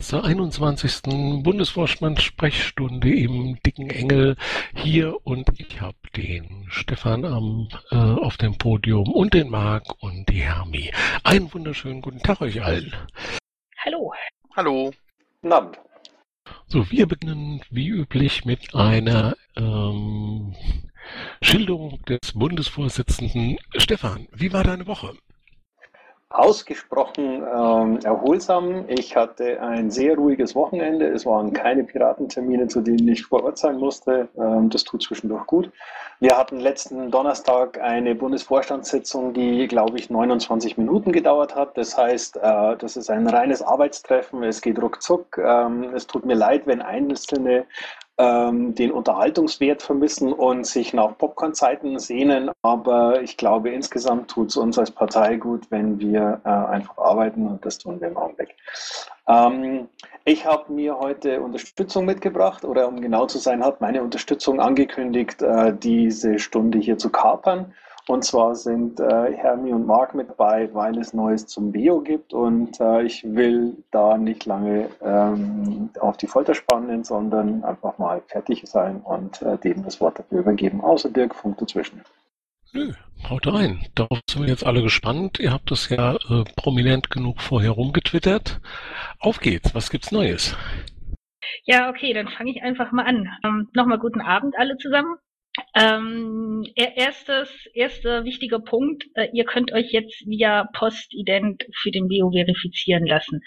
21. Bundesvorstand-Sprechstunde im Dicken Engel hier und ich habe den Stefan am, äh, auf dem Podium und den Marc und die Hermi. Einen wunderschönen guten Tag euch allen. Hallo. Hallo. Guten Abend. So, wir beginnen wie üblich mit einer ähm, Schilderung des Bundesvorsitzenden. Stefan, wie war deine Woche? Ausgesprochen ähm, erholsam. Ich hatte ein sehr ruhiges Wochenende. Es waren keine Piratentermine, zu denen ich vor Ort sein musste. Ähm, das tut zwischendurch gut. Wir hatten letzten Donnerstag eine Bundesvorstandssitzung, die, glaube ich, 29 Minuten gedauert hat. Das heißt, äh, das ist ein reines Arbeitstreffen. Es geht ruckzuck. Ähm, es tut mir leid, wenn Einzelne ähm, den Unterhaltungswert vermissen und sich nach Popcorn-Zeiten sehnen. Aber ich glaube, insgesamt tut es uns als Partei gut, wenn wir äh, einfach arbeiten und das tun wir im Augenblick. Ähm, ich habe mir heute Unterstützung mitgebracht oder um genau zu sein, hat meine Unterstützung angekündigt, äh, diese Stunde hier zu kapern. Und zwar sind äh, Hermi und Marc mit dabei, weil es Neues zum Bio gibt. Und äh, ich will da nicht lange ähm, auf die Folter spannen, sondern einfach mal fertig sein und äh, denen das Wort dafür übergeben. Außer Dirk, Funk dazwischen. Nö, haut rein. Darauf sind wir jetzt alle gespannt. Ihr habt das ja äh, prominent genug vorher rumgetwittert. Auf geht's. Was gibt's Neues? Ja, okay, dann fange ich einfach mal an. Ähm, Nochmal guten Abend alle zusammen. Ähm, erstes, erster wichtiger Punkt, äh, ihr könnt euch jetzt via Postident für den Bio verifizieren lassen.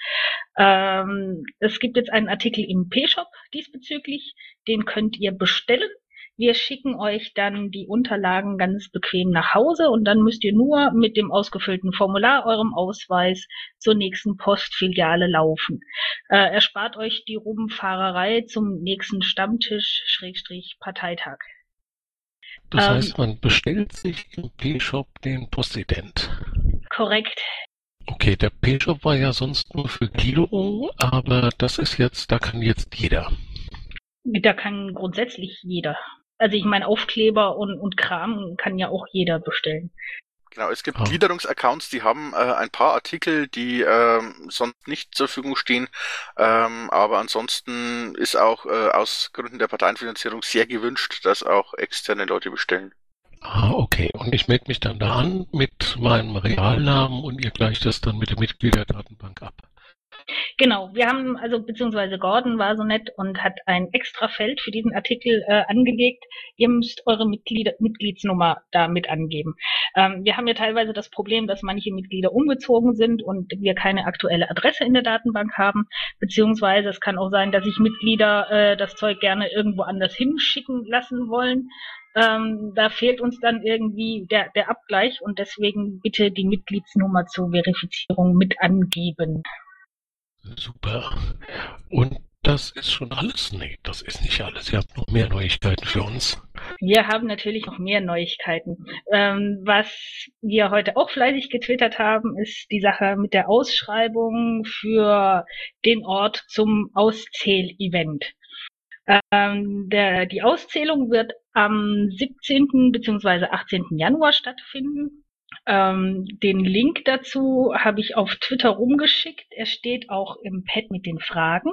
Ähm, es gibt jetzt einen Artikel im P-Shop diesbezüglich, den könnt ihr bestellen. Wir schicken euch dann die Unterlagen ganz bequem nach Hause und dann müsst ihr nur mit dem ausgefüllten Formular eurem Ausweis zur nächsten Postfiliale laufen. Äh, erspart euch die Rumfahrerei zum nächsten Stammtisch Schrägstrich Parteitag. Das ähm, heißt, man bestellt sich im P-Shop den Postident. Korrekt. Okay, der P-Shop war ja sonst nur für Gliederung, aber das ist jetzt, da kann jetzt jeder. Da kann grundsätzlich jeder. Also ich meine, Aufkleber und, und Kram kann ja auch jeder bestellen. Genau, es gibt ah. Gliederungsaccounts, die haben äh, ein paar Artikel, die ähm, sonst nicht zur Verfügung stehen, ähm, aber ansonsten ist auch äh, aus Gründen der Parteienfinanzierung sehr gewünscht, dass auch externe Leute bestellen. Ah, okay. Und ich melde mich dann da an mit meinem Realnamen und ihr gleicht das dann mit der Mitgliederdatenbank ab. Genau, wir haben, also beziehungsweise Gordon war so nett und hat ein extra Feld für diesen Artikel äh, angelegt. Ihr müsst eure Mitglieder, Mitgliedsnummer da mit angeben. Ähm, wir haben ja teilweise das Problem, dass manche Mitglieder umgezogen sind und wir keine aktuelle Adresse in der Datenbank haben, beziehungsweise es kann auch sein, dass sich Mitglieder äh, das Zeug gerne irgendwo anders hinschicken lassen wollen. Ähm, da fehlt uns dann irgendwie der, der Abgleich und deswegen bitte die Mitgliedsnummer zur Verifizierung mit angeben. Super. Und das ist schon alles? Nee, das ist nicht alles. Ihr habt noch mehr Neuigkeiten für uns. Wir haben natürlich noch mehr Neuigkeiten. Ähm, was wir heute auch fleißig getwittert haben, ist die Sache mit der Ausschreibung für den Ort zum Auszählevent. Ähm, der, die Auszählung wird am 17. bzw. 18. Januar stattfinden. Ähm, den Link dazu habe ich auf Twitter rumgeschickt. Er steht auch im Pad mit den Fragen.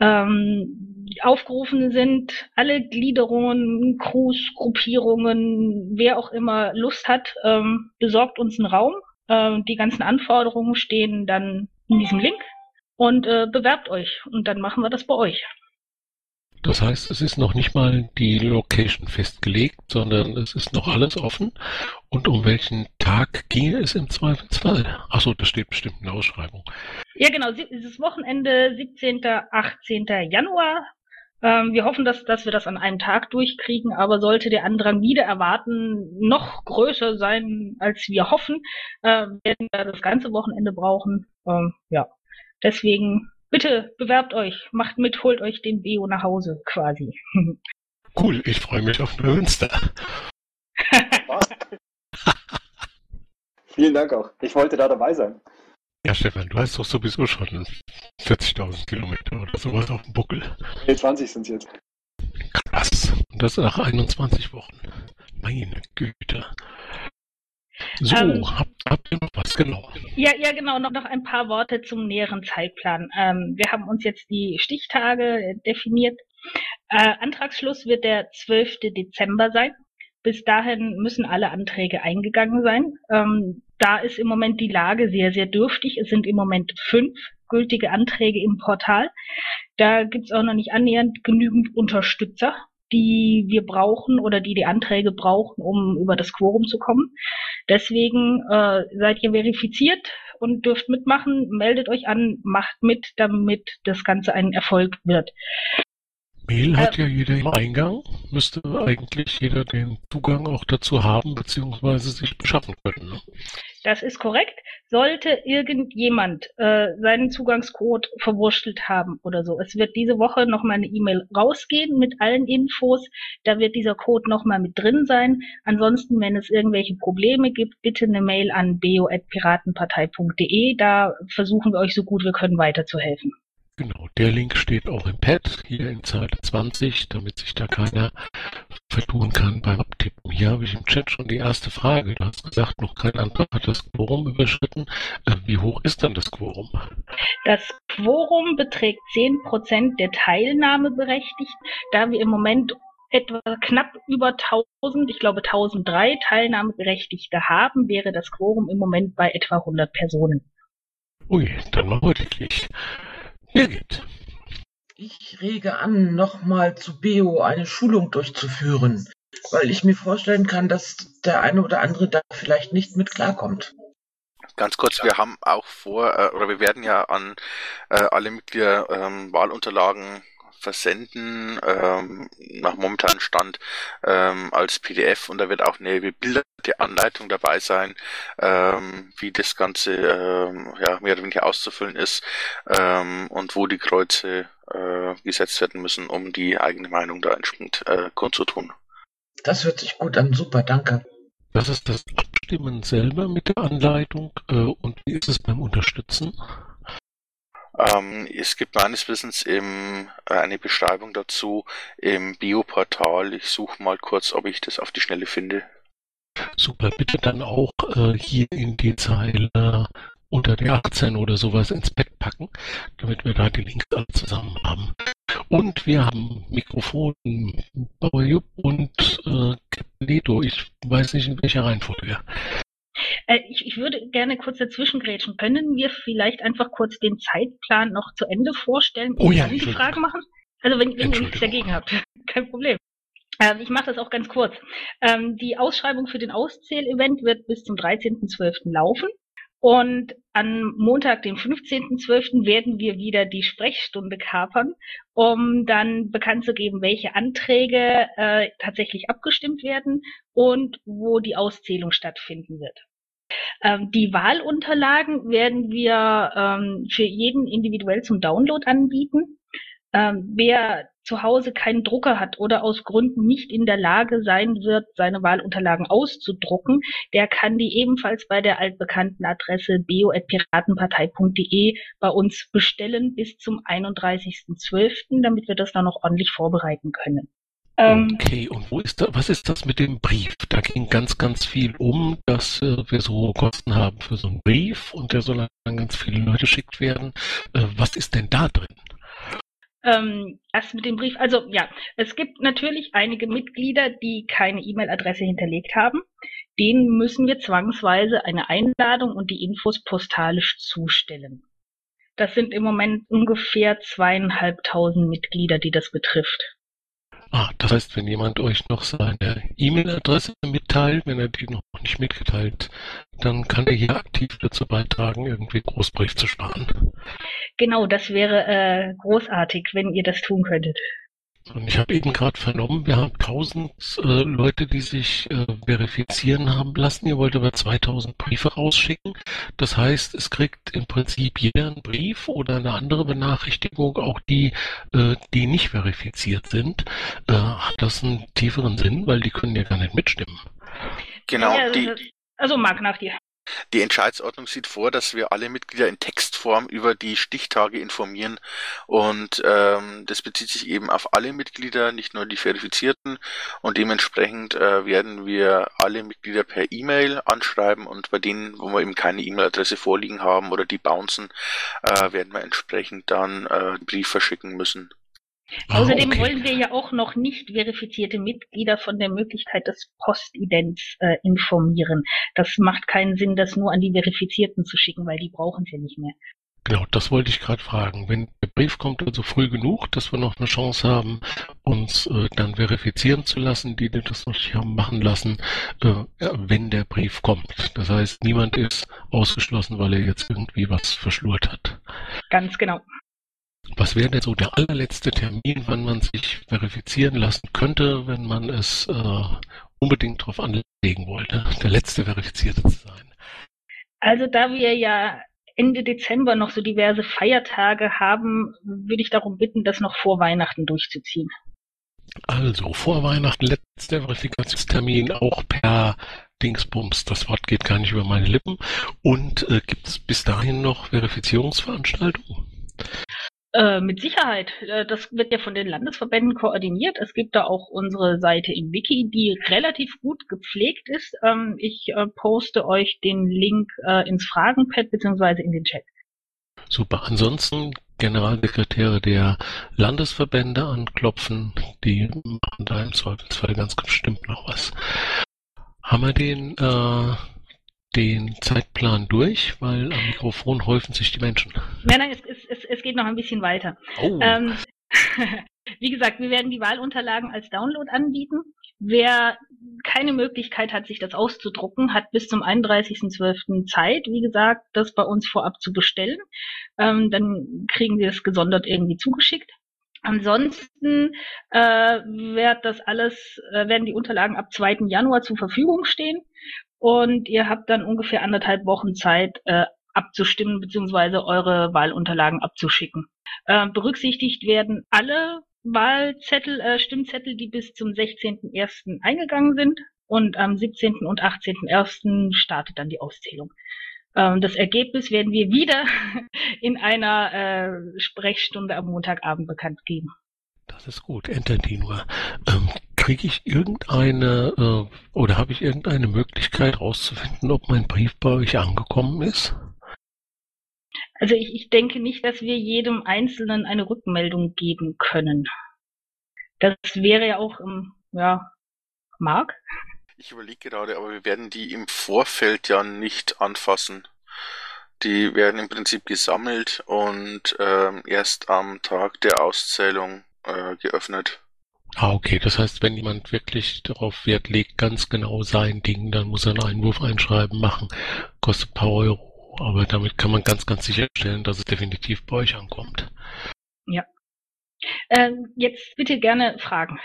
Ähm, aufgerufen sind alle Gliederungen, Crews, Gruppierungen, wer auch immer Lust hat, ähm, besorgt uns einen Raum. Ähm, die ganzen Anforderungen stehen dann in diesem Link und äh, bewerbt euch und dann machen wir das bei euch. Das heißt, es ist noch nicht mal die Location festgelegt, sondern es ist noch alles offen. Und um welchen Tag ginge es im Zweifelsfall? Achso, das steht bestimmt in der Ausschreibung. Ja, genau. Dieses Wochenende, 17. 18. Januar. Ähm, wir hoffen, dass, dass wir das an einem Tag durchkriegen, aber sollte der Andrang wieder erwarten, noch größer sein, als wir hoffen, äh, werden wir das ganze Wochenende brauchen. Ähm, ja, deswegen Bitte bewerbt euch, macht mit, holt euch den Bio nach Hause quasi. Cool, ich freue mich auf Münster. Vielen Dank auch. Ich wollte da dabei sein. Ja, Stefan, du hast doch sowieso schon 40.000 Kilometer oder sowas auf dem Buckel. Nee, 20 sind es jetzt. Krass. Und das nach 21 Wochen. Meine Güte. So, ähm, habt, habt ihr noch was, genau. Ja, ja, genau, noch, noch ein paar Worte zum näheren Zeitplan. Ähm, wir haben uns jetzt die Stichtage definiert. Äh, Antragsschluss wird der 12. Dezember sein. Bis dahin müssen alle Anträge eingegangen sein. Ähm, da ist im Moment die Lage sehr, sehr dürftig. Es sind im Moment fünf gültige Anträge im Portal. Da gibt es auch noch nicht annähernd genügend Unterstützer, die wir brauchen oder die die Anträge brauchen, um über das Quorum zu kommen. Deswegen äh, seid ihr verifiziert und dürft mitmachen. Meldet euch an, macht mit, damit das Ganze ein Erfolg wird. Mail hat äh, ja jeder im Eingang, müsste eigentlich jeder den Zugang auch dazu haben, beziehungsweise sich beschaffen können. Ne? Das ist korrekt. Sollte irgendjemand äh, seinen Zugangscode verwurschtelt haben oder so, es wird diese Woche nochmal eine E-Mail rausgehen mit allen Infos. Da wird dieser Code nochmal mit drin sein. Ansonsten, wenn es irgendwelche Probleme gibt, bitte eine Mail an bo.piratenpartei.de. Da versuchen wir euch so gut wir können weiterzuhelfen. Genau, der Link steht auch im Pad, hier in Zeile 20, damit sich da keiner vertun kann beim Abtippen. Hier habe ich im Chat schon die erste Frage. Du hast gesagt, noch kein Antrag hat das Quorum überschritten. Äh, wie hoch ist dann das Quorum? Das Quorum beträgt 10% der Teilnahmeberechtigten. Da wir im Moment etwa knapp über 1000, ich glaube 1003 Teilnahmeberechtigte haben, wäre das Quorum im Moment bei etwa 100 Personen. Ui, dann machen wir wirklich. Birgit. Ich rege an, nochmal zu Beo eine Schulung durchzuführen, weil ich mir vorstellen kann, dass der eine oder andere da vielleicht nicht mit klarkommt. Ganz kurz, wir haben auch vor, äh, oder wir werden ja an äh, alle Mitglieder ähm, Wahlunterlagen versenden, ähm, nach momentanem Stand ähm, als PDF und da wird auch eine bebilderte Anleitung dabei sein, ähm, wie das Ganze ähm, ja, mehr oder weniger auszufüllen ist ähm, und wo die Kreuze äh, gesetzt werden müssen, um die eigene Meinung da entsprechend äh, kundzutun. Das hört sich gut an, super, danke. Das ist das Abstimmen selber mit der Anleitung äh, und wie ist es beim Unterstützen? Ähm, es gibt meines Wissens im, äh, eine Beschreibung dazu im Bioportal. Ich suche mal kurz, ob ich das auf die Schnelle finde. Super, bitte dann auch äh, hier in die Zeile unter der 18 oder sowas ins Bett packen, damit wir da die Links alle zusammen haben. Und wir haben Mikrofon Bauer Jupp und äh, Leto. Ich weiß nicht in welcher Reihenfolge. Äh, ich, ich würde gerne kurz dazwischen grätschen. Können wir vielleicht einfach kurz den Zeitplan noch zu Ende vorstellen oh ja, die Fragen machen? Also wenn, wenn ihr nichts dagegen habt, kein Problem. Ähm, ich mache das auch ganz kurz. Ähm, die Ausschreibung für den Auszählevent wird bis zum 13.12. laufen. Und am Montag, den 15.12., werden wir wieder die Sprechstunde kapern, um dann bekannt zu geben, welche Anträge äh, tatsächlich abgestimmt werden und wo die Auszählung stattfinden wird. Ähm, die Wahlunterlagen werden wir ähm, für jeden individuell zum Download anbieten. Ähm, wer zu Hause keinen Drucker hat oder aus Gründen nicht in der Lage sein wird, seine Wahlunterlagen auszudrucken, der kann die ebenfalls bei der altbekannten Adresse bio.piratenpartei.de bei uns bestellen bis zum 31.12., damit wir das dann noch ordentlich vorbereiten können. Ähm, okay, und wo ist da, was ist das mit dem Brief? Da ging ganz, ganz viel um, dass äh, wir so hohe Kosten haben für so einen Brief und der soll dann ganz viele Leute geschickt werden. Äh, was ist denn da drin? Ähm, das mit dem Brief, also ja, es gibt natürlich einige Mitglieder, die keine E-Mail-Adresse hinterlegt haben. Denen müssen wir zwangsweise eine Einladung und die Infos postalisch zustellen. Das sind im Moment ungefähr zweieinhalbtausend Mitglieder, die das betrifft. Ah, das heißt, wenn jemand euch noch seine E-Mail-Adresse mitteilt, wenn er die noch nicht mitgeteilt, dann kann er hier aktiv dazu beitragen, irgendwie Großbrief zu sparen. Genau, das wäre äh, großartig, wenn ihr das tun könntet. Und ich habe eben gerade vernommen, wir haben 1000 äh, Leute, die sich äh, verifizieren haben lassen. Ihr wollt aber 2000 Briefe rausschicken. Das heißt, es kriegt im Prinzip jeder einen Brief oder eine andere Benachrichtigung, auch die, äh, die nicht verifiziert sind. Äh, hat das einen tieferen Sinn, weil die können ja gar nicht mitstimmen. Genau. Ja, die, also Marc, nach dir. Die Entscheidsordnung sieht vor, dass wir alle Mitglieder in Textform über die Stichtage informieren. Und ähm, das bezieht sich eben auf alle Mitglieder, nicht nur die Verifizierten. Und dementsprechend äh, werden wir alle Mitglieder per E-Mail anschreiben. Und bei denen, wo wir eben keine E-Mail-Adresse vorliegen haben oder die bouncen, äh, werden wir entsprechend dann äh, Brief verschicken müssen. Ah, Außerdem okay. wollen wir ja auch noch nicht verifizierte Mitglieder von der Möglichkeit des Postidents äh, informieren. Das macht keinen Sinn, das nur an die Verifizierten zu schicken, weil die brauchen es ja nicht mehr. Genau, das wollte ich gerade fragen. Wenn der Brief kommt also früh genug, dass wir noch eine Chance haben, uns äh, dann verifizieren zu lassen, die, die das noch nicht haben machen lassen, äh, wenn der Brief kommt. Das heißt, niemand ist ausgeschlossen, weil er jetzt irgendwie was verschlurt hat. Ganz genau. Was wäre denn so der allerletzte Termin, wann man sich verifizieren lassen könnte, wenn man es äh, unbedingt darauf anlegen wollte, der letzte Verifizierte zu sein? Also da wir ja Ende Dezember noch so diverse Feiertage haben, würde ich darum bitten, das noch vor Weihnachten durchzuziehen. Also vor Weihnachten letzter Verifikationstermin auch per Dingsbums. Das Wort geht gar nicht über meine Lippen. Und äh, gibt es bis dahin noch Verifizierungsveranstaltungen? Äh, mit Sicherheit. Äh, das wird ja von den Landesverbänden koordiniert. Es gibt da auch unsere Seite im Wiki, die relativ gut gepflegt ist. Ähm, ich äh, poste euch den Link ins Fragenpad beziehungsweise in den Chat. Super. Ansonsten Generalsekretäre der Landesverbände anklopfen. Die machen da im Zweifelsfall ganz bestimmt noch was. Haben wir den äh, den Zeitplan durch, weil am Mikrofon häufen sich die Menschen. Nein, nein, es, es, es geht noch ein bisschen weiter. Oh. Ähm, wie gesagt, wir werden die Wahlunterlagen als Download anbieten. Wer keine Möglichkeit hat, sich das auszudrucken, hat bis zum 31.12. Zeit, wie gesagt, das bei uns vorab zu bestellen. Ähm, dann kriegen wir es gesondert irgendwie zugeschickt. Ansonsten äh, wird das alles, äh, werden die Unterlagen ab 2. Januar zur Verfügung stehen und ihr habt dann ungefähr anderthalb Wochen Zeit äh, abzustimmen bzw. eure Wahlunterlagen abzuschicken. Äh, berücksichtigt werden alle Wahlzettel, äh, Stimmzettel, die bis zum 16.01. eingegangen sind und am 17. und 18.01. startet dann die Auszählung. Ähm, das Ergebnis werden wir wieder in einer äh, Sprechstunde am Montagabend bekannt geben. Das ist gut, enter die nur. Ähm, Kriege ich irgendeine äh, oder habe ich irgendeine Möglichkeit herauszufinden, ob mein Brief bei euch angekommen ist? Also ich, ich denke nicht, dass wir jedem Einzelnen eine Rückmeldung geben können. Das wäre ja auch im, ja, Mark? Ich überlege gerade, aber wir werden die im Vorfeld ja nicht anfassen. Die werden im Prinzip gesammelt und ähm, erst am Tag der Auszählung äh, geöffnet. Ah, okay. Das heißt, wenn jemand wirklich darauf Wert legt, ganz genau sein Ding, dann muss er einen Einwurf einschreiben, machen. Kostet ein paar Euro. Aber damit kann man ganz, ganz sicherstellen, dass es definitiv bei euch ankommt. Ja. Ähm, jetzt bitte gerne Fragen.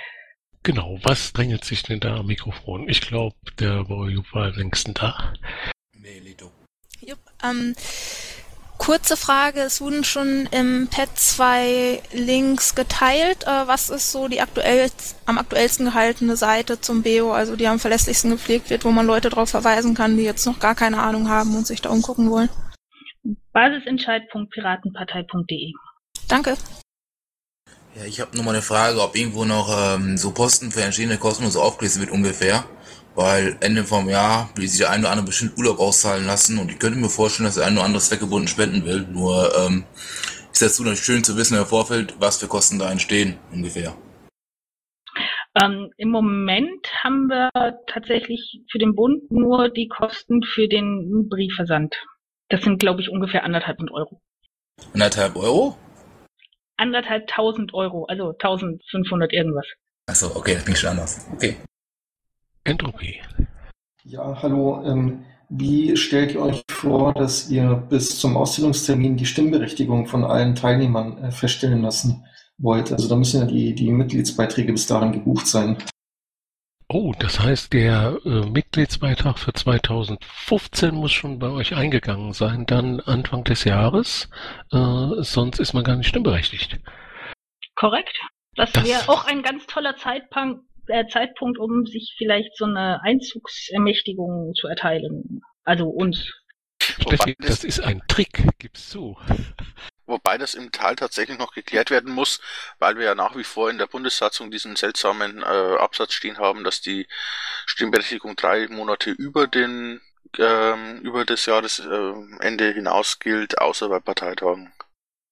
Genau, was drängelt sich denn da am Mikrofon? Ich glaube, der Borju war am längsten da. Melito. Jupp, ähm, kurze Frage, es wurden schon im Pad 2 Links geteilt. Äh, was ist so die aktuell, am aktuellsten gehaltene Seite zum BEO, also die am verlässlichsten gepflegt wird, wo man Leute darauf verweisen kann, die jetzt noch gar keine Ahnung haben und sich da umgucken wollen? Basisentscheid.piratenpartei.de Danke. Ja, ich habe nur mal eine Frage, ob irgendwo noch ähm, so Posten für entstehende kostenlos aufgelistet wird ungefähr. Weil Ende vom Jahr will sich der eine oder andere bestimmt Urlaub auszahlen lassen und ich könnte mir vorstellen, dass der eine oder andere zweckgebunden spenden will. Nur ähm, ist dazu natürlich schön zu wissen im Vorfeld, was für Kosten da entstehen ungefähr. Ähm, Im Moment haben wir tatsächlich für den Bund nur die Kosten für den Briefversand. Das sind, glaube ich, ungefähr anderthalb Euro. Anderthalb Euro? anderthalb tausend Euro, also 1500 irgendwas. Achso, okay, das klingt schon anders. Okay. Entropie. Ja, hallo. Ähm, wie stellt ihr euch vor, dass ihr bis zum Auszählungstermin die Stimmberechtigung von allen Teilnehmern äh, feststellen lassen wollt? Also da müssen ja die, die Mitgliedsbeiträge bis dahin gebucht sein. Oh, das heißt, der äh, Mitgliedsbeitrag für 2015 muss schon bei euch eingegangen sein, dann Anfang des Jahres, äh, sonst ist man gar nicht stimmberechtigt. Korrekt. Das, das wäre auch ein ganz toller Zeitpunkt, Zeitpunkt, um sich vielleicht so eine Einzugsermächtigung zu erteilen. Also uns. Steffi, das, das ist ein Trick, gib's zu. Wobei das im Teil tatsächlich noch geklärt werden muss, weil wir ja nach wie vor in der Bundessatzung diesen seltsamen äh, Absatz stehen haben, dass die Stimmberechtigung drei Monate über den ähm, über das Jahresende äh, hinaus gilt, außer bei Parteitagen.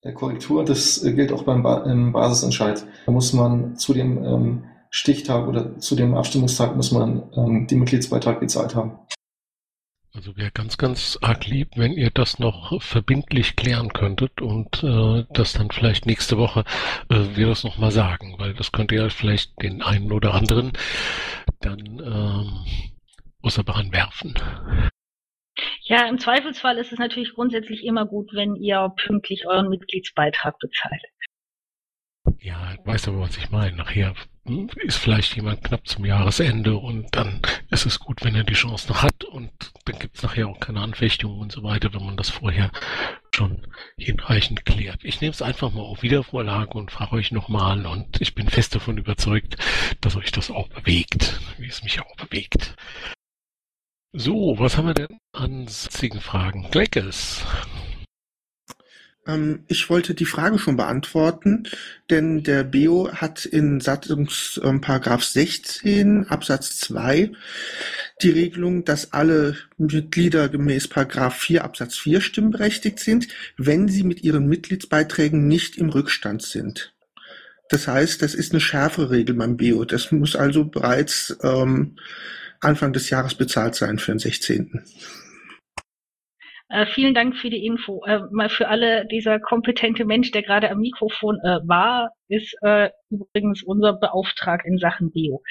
Der Korrektur, das äh, gilt auch beim ba im Basisentscheid. Da muss man zu dem ähm, Stichtag oder zu dem Abstimmungstag muss man ähm, den Mitgliedsbeitrag gezahlt haben. Also wäre ganz, ganz arg lieb, wenn ihr das noch verbindlich klären könntet und äh, das dann vielleicht nächste Woche äh, wir das nochmal sagen, weil das könnte ja vielleicht den einen oder anderen dann ähm, aus der Bahn werfen. Ja, im Zweifelsfall ist es natürlich grundsätzlich immer gut, wenn ihr pünktlich euren Mitgliedsbeitrag bezahlt. Ja, weißt aber, was ich meine. Nachher ist vielleicht jemand knapp zum Jahresende und dann ist es gut, wenn er die Chance noch hat und dann gibt es nachher auch keine Anfechtungen und so weiter, wenn man das vorher schon hinreichend klärt. Ich nehme es einfach mal auf Wiedervorlage und frage euch nochmal und ich bin fest davon überzeugt, dass euch das auch bewegt, wie es mich auch bewegt. So, was haben wir denn an sonstigen Fragen? Gleckes. Ähm, ich wollte die Frage schon beantworten, denn der BEO hat in Satzungsparagraph 16 Absatz 2 die Regelung, dass alle Mitglieder gemäß Paragraph 4 Absatz 4 stimmberechtigt sind, wenn sie mit ihren Mitgliedsbeiträgen nicht im Rückstand sind. Das heißt, das ist eine schärfere Regel beim BEO. Das muss also bereits ähm, Anfang des Jahres bezahlt sein für den 16. Äh, vielen Dank für die Info. Äh, mal für alle, dieser kompetente Mensch, der gerade am Mikrofon äh, war, ist äh, übrigens unser Beauftragter in Sachen Bio.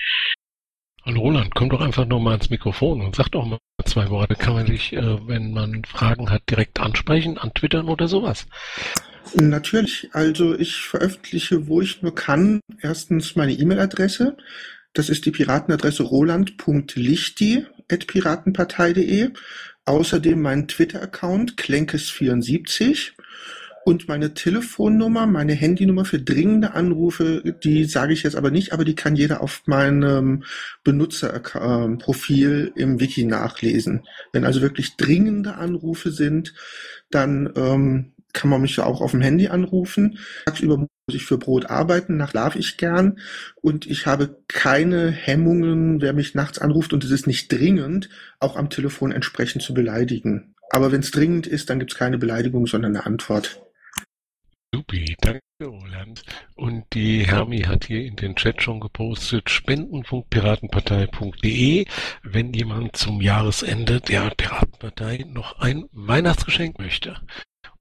Hallo Roland, komm doch einfach nur mal ans Mikrofon und sag doch mal zwei Worte. Kann man dich, äh, wenn man Fragen hat, direkt ansprechen, antwittern oder sowas? Natürlich. Also ich veröffentliche, wo ich nur kann, erstens meine E-Mail-Adresse. Das ist die Piratenadresse roland.lichti.piratenpartei.de. Außerdem mein Twitter-Account Klenkes74 und meine Telefonnummer, meine Handynummer für dringende Anrufe, die sage ich jetzt aber nicht, aber die kann jeder auf meinem Benutzerprofil im Wiki nachlesen. Wenn also wirklich dringende Anrufe sind, dann ähm, kann man mich ja auch auf dem Handy anrufen. Tagsüber muss ich für Brot arbeiten, nach darf ich gern und ich habe keine Hemmungen, wer mich nachts anruft und es ist nicht dringend, auch am Telefon entsprechend zu beleidigen. Aber wenn es dringend ist, dann gibt es keine Beleidigung, sondern eine Antwort. Supi, danke Roland. Und die Hermi hat hier in den Chat schon gepostet, spenden.piratenpartei.de, wenn jemand zum Jahresende der Piratenpartei noch ein Weihnachtsgeschenk möchte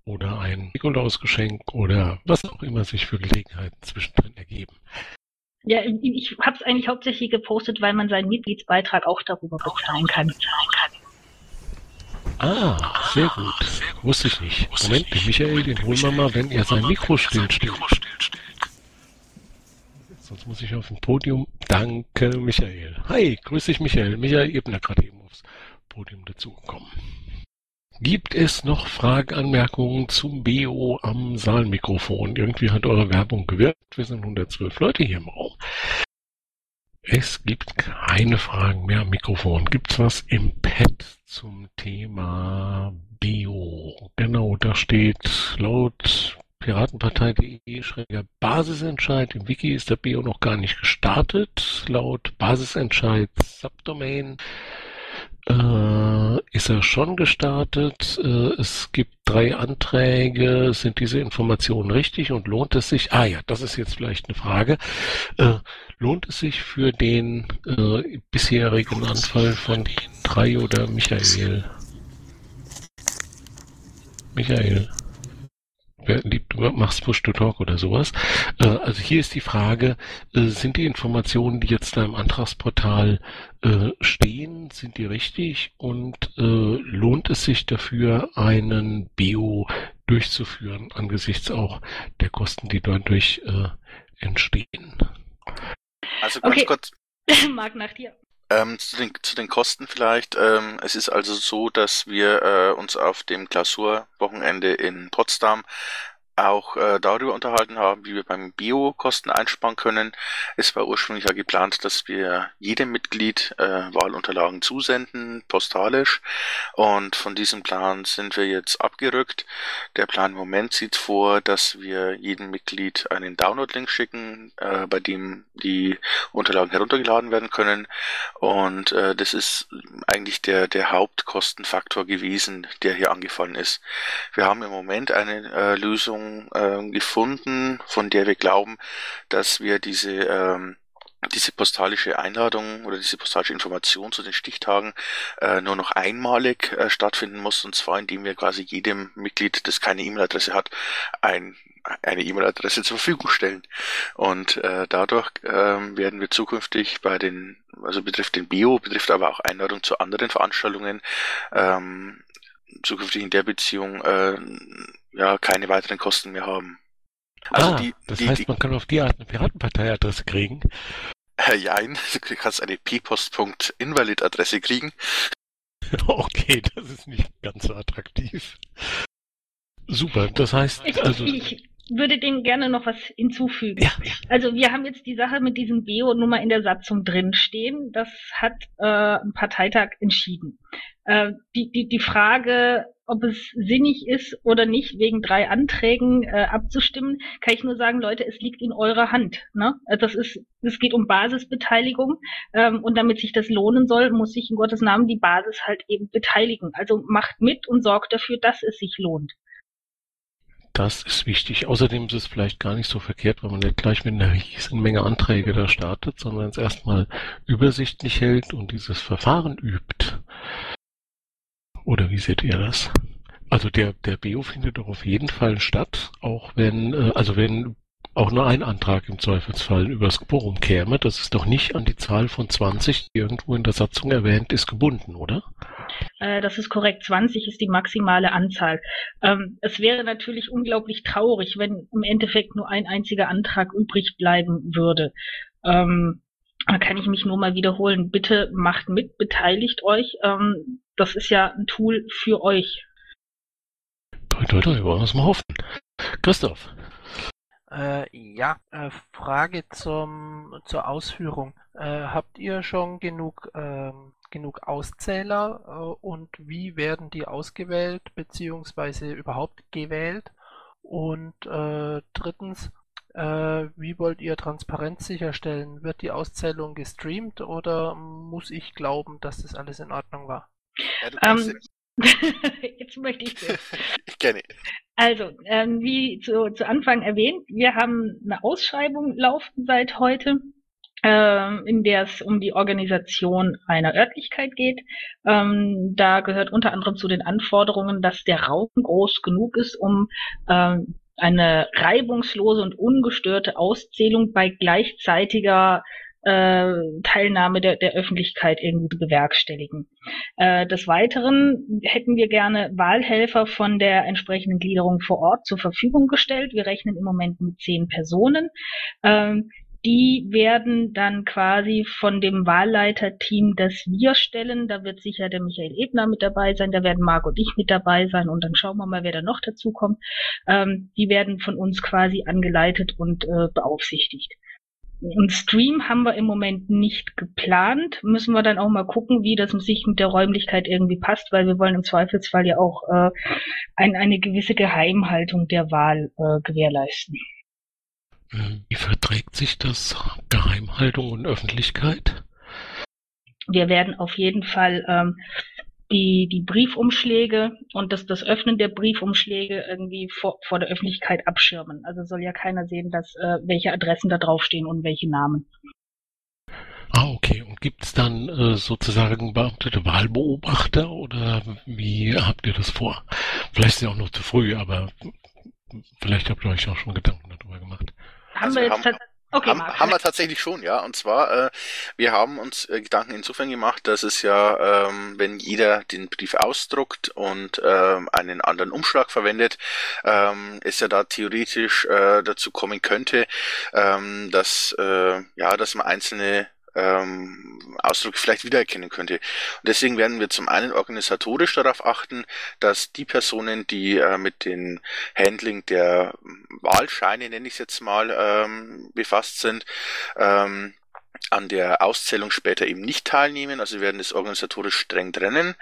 oder ein Nikolausgeschenk oder was auch immer sich für Gelegenheiten zwischendrin ergeben. Ja, ich habe es eigentlich hauptsächlich gepostet, weil man seinen Mitgliedsbeitrag auch darüber bezahlen kann. Ah, sehr gut. Wusste ich nicht. Moment, den Michael, den holen wir mal, wenn er sein Mikro stillsteht. Sonst muss ich auf dem Podium. Danke, Michael. Hi, grüß dich, Michael. Michael Ebner gerade eben aufs Podium dazugekommen. Gibt es noch Fragen, Anmerkungen zum BO am Saalmikrofon? Irgendwie hat eure Werbung gewirkt. Wir sind 112 Leute hier im Raum. Es gibt keine Fragen mehr am Mikrofon. Gibt's was im Pad zum Thema BO? Genau, da steht laut Piratenpartei.de Basisentscheid. Im Wiki ist der BO noch gar nicht gestartet. Laut Basisentscheid Subdomain äh, ist er schon gestartet. Äh, es gibt drei Anträge. Sind diese Informationen richtig und lohnt es sich? Ah ja, das ist jetzt vielleicht eine Frage. Äh, lohnt es sich für den äh, bisherigen Anfall von drei oder Michael? Michael liebt, machst Push-to-Talk oder sowas. Äh, also hier ist die Frage, äh, sind die Informationen, die jetzt da im Antragsportal äh, stehen, sind die richtig und lohnt es sich dafür, einen BO durchzuführen, angesichts auch der Kosten, die dadurch entstehen? Also ganz okay. kurz. Marc, nach dir. Ähm, zu, den, zu den Kosten vielleicht. Ähm, es ist also so, dass wir äh, uns auf dem Klausurwochenende in Potsdam auch äh, darüber unterhalten haben, wie wir beim Bio Kosten einsparen können. Es war ursprünglich ja geplant, dass wir jedem Mitglied äh, Wahlunterlagen zusenden, postalisch. Und von diesem Plan sind wir jetzt abgerückt. Der Plan im Moment sieht vor, dass wir jedem Mitglied einen Download-Link schicken, äh, bei dem die Unterlagen heruntergeladen werden können. Und äh, das ist eigentlich der, der Hauptkostenfaktor gewesen, der hier angefallen ist. Wir haben im Moment eine äh, Lösung äh, gefunden, von der wir glauben, dass wir diese ähm, diese postalische Einladung oder diese postalische Information zu den Stichtagen äh, nur noch einmalig äh, stattfinden muss, und zwar indem wir quasi jedem Mitglied, das keine E-Mail-Adresse hat, ein, eine E-Mail-Adresse zur Verfügung stellen. Und äh, dadurch äh, werden wir zukünftig bei den, also betrifft den Bio, betrifft aber auch Einladung zu anderen Veranstaltungen, ähm, zukünftig in der Beziehung äh, ja keine weiteren Kosten mehr haben. Also ah, die, das die, heißt, die, man kann auf die Art eine Piratenpartei-Adresse kriegen. Äh, jein, du kannst eine ppost.invalid-Adresse kriegen. Okay, das ist nicht ganz so attraktiv. Super, das heißt, ich, also. Ich würde dem gerne noch was hinzufügen. Ja, ja. Also wir haben jetzt die Sache mit diesem Bio nun mal in der Satzung drin stehen. Das hat äh, ein Parteitag entschieden. Äh, die, die, die Frage, ob es sinnig ist oder nicht, wegen drei Anträgen äh, abzustimmen, kann ich nur sagen, Leute, es liegt in eurer Hand. Ne? Also das ist, es geht um Basisbeteiligung ähm, und damit sich das lohnen soll, muss sich in Gottes Namen die Basis halt eben beteiligen. Also macht mit und sorgt dafür, dass es sich lohnt. Das ist wichtig. Außerdem ist es vielleicht gar nicht so verkehrt, wenn man nicht gleich mit einer riesen Menge Anträge da startet, sondern es erstmal übersichtlich hält und dieses Verfahren übt. Oder wie seht ihr das? Also der, der BO findet doch auf jeden Fall statt, auch wenn, äh, also wenn auch nur ein Antrag im Zweifelsfall übers Quorum käme, das ist doch nicht an die Zahl von 20, die irgendwo in der Satzung erwähnt ist, gebunden, oder? Äh, das ist korrekt. 20 ist die maximale Anzahl. Ähm, es wäre natürlich unglaublich traurig, wenn im Endeffekt nur ein einziger Antrag übrig bleiben würde. Ähm, da kann ich mich nur mal wiederholen. Bitte macht mit, beteiligt euch. Ähm, das ist ja ein Tool für euch. Toi, toi, toi, wollen wir es mal hoffen. Christoph. Äh, ja, äh, Frage zum, zur Ausführung. Äh, habt ihr schon genug, ähm, genug Auszähler äh, und wie werden die ausgewählt beziehungsweise überhaupt gewählt? Und äh, drittens, äh, wie wollt ihr Transparenz sicherstellen? Wird die Auszählung gestreamt oder muss ich glauben, dass das alles in Ordnung war? Ja, ähm, jetzt möchte ich das. ich kenne. Also, ähm, wie zu, zu Anfang erwähnt, wir haben eine Ausschreibung laufen seit heute, ähm, in der es um die Organisation einer Örtlichkeit geht. Ähm, da gehört unter anderem zu den Anforderungen, dass der Raum groß genug ist, um ähm, eine reibungslose und ungestörte Auszählung bei gleichzeitiger äh, Teilnahme der, der Öffentlichkeit irgendwie bewerkstelligen. Äh, des Weiteren hätten wir gerne Wahlhelfer von der entsprechenden Gliederung vor Ort zur Verfügung gestellt. Wir rechnen im Moment mit zehn Personen. Ähm, die werden dann quasi von dem Wahlleiterteam, das wir stellen, da wird sicher der Michael Ebner mit dabei sein, da werden Marc und ich mit dabei sein und dann schauen wir mal, wer da noch dazu kommt. Ähm, die werden von uns quasi angeleitet und äh, beaufsichtigt. Ein Stream haben wir im Moment nicht geplant. Müssen wir dann auch mal gucken, wie das sich mit der Räumlichkeit irgendwie passt, weil wir wollen im Zweifelsfall ja auch äh, ein, eine gewisse Geheimhaltung der Wahl äh, gewährleisten. Wie verträgt sich das Geheimhaltung und Öffentlichkeit? Wir werden auf jeden Fall ähm, die, die Briefumschläge und das, das Öffnen der Briefumschläge irgendwie vor, vor der Öffentlichkeit abschirmen. Also soll ja keiner sehen, dass äh, welche Adressen da draufstehen und welche Namen. Ah, okay. Und gibt es dann äh, sozusagen beamtete Wahlbeobachter oder wie habt ihr das vor? Vielleicht ist ja auch noch zu früh, aber vielleicht habt ihr euch auch schon Gedanken darüber gemacht. Haben also wir jetzt haben, okay, haben, haben, wir tatsächlich schon, ja. Und zwar, äh, wir haben uns äh, Gedanken insofern gemacht, dass es ja, ähm, wenn jeder den Brief ausdruckt und ähm, einen anderen Umschlag verwendet, ähm, es ja da theoretisch äh, dazu kommen könnte, ähm, dass äh, ja, dass man einzelne ähm, Ausdruck vielleicht wiedererkennen könnte. Und deswegen werden wir zum einen organisatorisch darauf achten, dass die Personen, die äh, mit dem Handling der Wahlscheine, nenne ich es jetzt mal, ähm, befasst sind, ähm, an der Auszählung später eben nicht teilnehmen. Also wir werden das organisatorisch streng trennen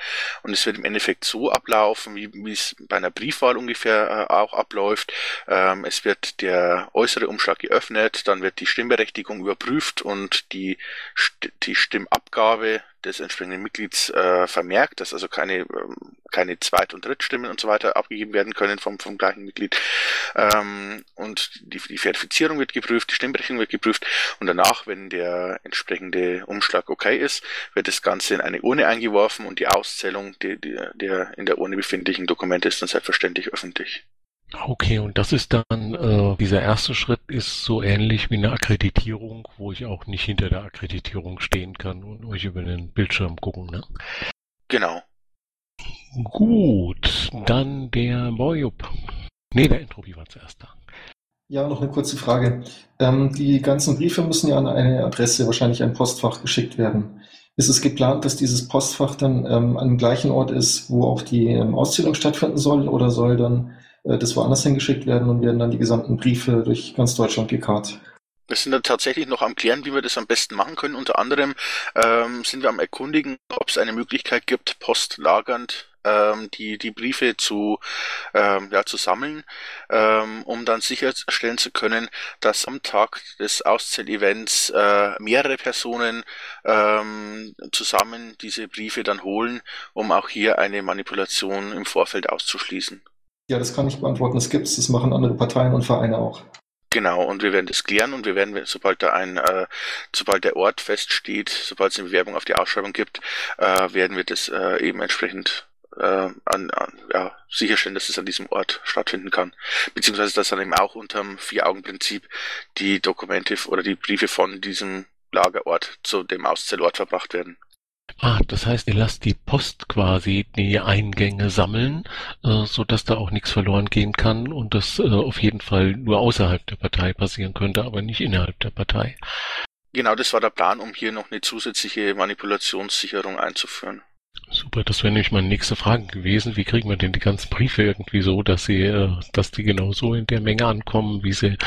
und es wird im Endeffekt so ablaufen, wie, wie es bei einer Briefwahl ungefähr äh, auch abläuft. Ähm, es wird der äußere Umschlag geöffnet, dann wird die Stimmberechtigung überprüft und die, die Stimmabgabe des entsprechenden Mitglieds äh, vermerkt, dass also keine, ähm, keine Zweit- und Drittstimmen und so weiter abgegeben werden können vom, vom gleichen Mitglied. Ähm, und die, die Verifizierung wird geprüft, die Stimmberechtigung wird geprüft und danach, wenn der entsprechende Umschlag okay ist, wird das Ganze in eine Urne eingeworfen und die Auszählung der, der in der Urne befindlichen Dokumente ist dann selbstverständlich öffentlich. Okay, und das ist dann, äh, dieser erste Schritt ist so ähnlich wie eine Akkreditierung, wo ich auch nicht hinter der Akkreditierung stehen kann und euch über den Bildschirm gucken, ne? Genau. Gut, dann der Boyup. Nee, der Entropie war zuerst da. Ja, noch eine kurze Frage. Ähm, die ganzen Briefe müssen ja an eine Adresse, wahrscheinlich ein Postfach geschickt werden. Ist es geplant, dass dieses Postfach dann ähm, an dem gleichen Ort ist, wo auch die ähm, Auszählung stattfinden soll, oder soll dann das woanders hingeschickt werden und werden dann die gesamten Briefe durch ganz Deutschland gekarrt. Wir sind da tatsächlich noch am klären, wie wir das am besten machen können. Unter anderem ähm, sind wir am erkundigen, ob es eine Möglichkeit gibt, postlagernd ähm, die, die Briefe zu, ähm, ja, zu sammeln, ähm, um dann sicherstellen zu können, dass am Tag des Auszählevents äh, mehrere Personen ähm, zusammen diese Briefe dann holen, um auch hier eine Manipulation im Vorfeld auszuschließen. Ja, das kann ich beantworten. Das gibt's. Das machen andere Parteien und Vereine auch. Genau, und wir werden das klären und wir werden, sobald da ein, äh, sobald der Ort feststeht, sobald es eine Bewerbung auf die Ausschreibung gibt, äh, werden wir das äh, eben entsprechend äh, an, an, ja, sicherstellen, dass es an diesem Ort stattfinden kann. Beziehungsweise, dass dann eben auch unterm Vier-Augen-Prinzip die Dokumente oder die Briefe von diesem Lagerort zu dem Auszählort verbracht werden. Ah, das heißt, ihr lasst die Post quasi die Eingänge sammeln, äh, so dass da auch nichts verloren gehen kann und das äh, auf jeden Fall nur außerhalb der Partei passieren könnte, aber nicht innerhalb der Partei. Genau, das war der Plan, um hier noch eine zusätzliche Manipulationssicherung einzuführen. Super, das wäre nämlich meine nächste Frage gewesen. Wie kriegen wir denn die ganzen Briefe irgendwie so, dass sie, äh, dass die genau so in der Menge ankommen, wie sie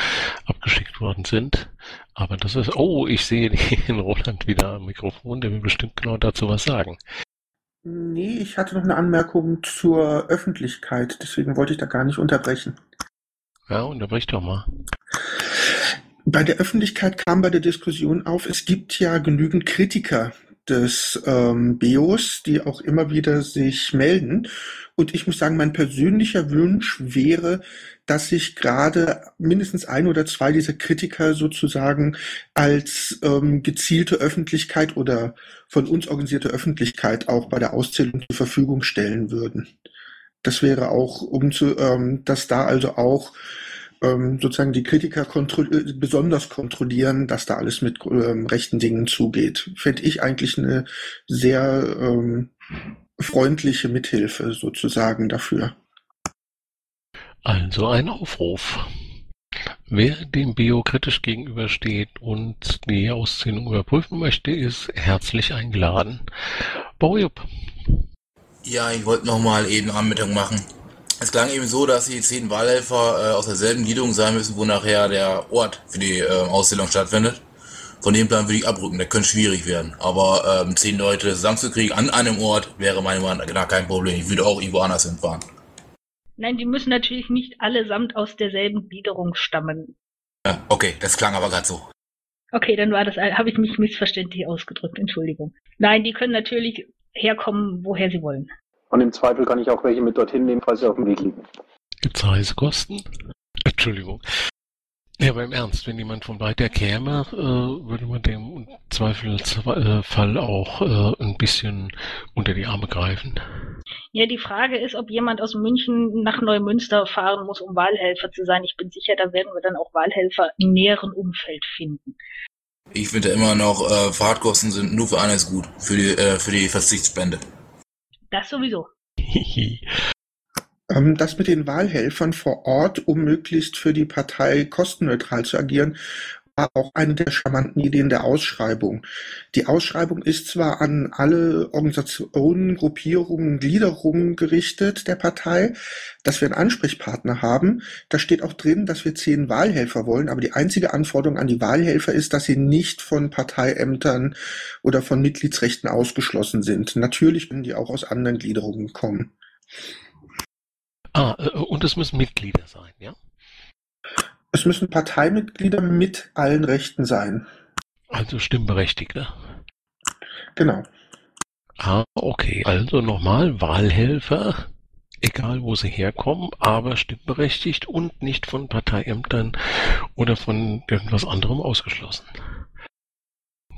abgeschickt worden sind? Aber das ist, oh, ich sehe den Roland wieder am Mikrofon, der will bestimmt genau dazu was sagen. Nee, ich hatte noch eine Anmerkung zur Öffentlichkeit, deswegen wollte ich da gar nicht unterbrechen. Ja, unterbrich doch mal. Bei der Öffentlichkeit kam bei der Diskussion auf, es gibt ja genügend Kritiker des ähm, BIOS, die auch immer wieder sich melden. Und ich muss sagen, mein persönlicher Wunsch wäre, dass sich gerade mindestens ein oder zwei dieser Kritiker sozusagen als ähm, gezielte Öffentlichkeit oder von uns organisierte Öffentlichkeit auch bei der Auszählung zur Verfügung stellen würden. Das wäre auch, um zu, ähm, dass da also auch ähm, sozusagen die Kritiker kontro äh, besonders kontrollieren, dass da alles mit ähm, rechten Dingen zugeht. Fände ich eigentlich eine sehr ähm, freundliche Mithilfe sozusagen dafür. Also ein Aufruf. Wer dem Bio kritisch gegenübersteht und die Auszählung überprüfen möchte, ist herzlich eingeladen. Baujup. Ja, ich wollte nochmal eben Anmerkung machen. Es klang eben so, dass die zehn Wahlhelfer äh, aus derselben Gliederung sein müssen, wo nachher der Ort für die äh, Auszählung stattfindet. Von dem Plan würde ich abrücken, der könnte schwierig werden. Aber ähm, zehn Leute zusammenzukriegen an einem Ort wäre meiner Meinung nach kein Problem. Ich würde auch irgendwo anders hinfahren. Nein, die müssen natürlich nicht allesamt aus derselben Gliederung stammen. Ja, okay, das klang aber gerade so. Okay, dann war das, habe ich mich missverständlich ausgedrückt, Entschuldigung. Nein, die können natürlich herkommen, woher sie wollen. Und im Zweifel kann ich auch welche mit dorthin nehmen, falls sie auf dem Weg liegen. Gibt's Reisekosten? Entschuldigung. Ja, aber im Ernst, wenn jemand von weiter käme, äh, würde man dem im Zweifelsfall auch äh, ein bisschen unter die Arme greifen. Ja, die Frage ist, ob jemand aus München nach Neumünster fahren muss, um Wahlhelfer zu sein. Ich bin sicher, da werden wir dann auch Wahlhelfer im näheren Umfeld finden. Ich finde immer noch, äh, Fahrtkosten sind nur für eines gut, für die, äh, für die Verzichtsspende. Das sowieso. Ähm, das mit den Wahlhelfern vor Ort, um möglichst für die Partei kostenneutral zu agieren, auch eine der charmanten Ideen der Ausschreibung. Die Ausschreibung ist zwar an alle Organisationen, Gruppierungen, Gliederungen gerichtet der Partei, dass wir einen Ansprechpartner haben. Da steht auch drin, dass wir zehn Wahlhelfer wollen, aber die einzige Anforderung an die Wahlhelfer ist, dass sie nicht von Parteiämtern oder von Mitgliedsrechten ausgeschlossen sind. Natürlich können die auch aus anderen Gliederungen kommen. Ah, äh, und es müssen Mitglieder sein, ja? Es müssen Parteimitglieder mit allen Rechten sein. Also Stimmberechtigte. Genau. Ah, okay. Also nochmal Wahlhelfer, egal wo sie herkommen, aber stimmberechtigt und nicht von Parteiämtern oder von irgendwas anderem ausgeschlossen.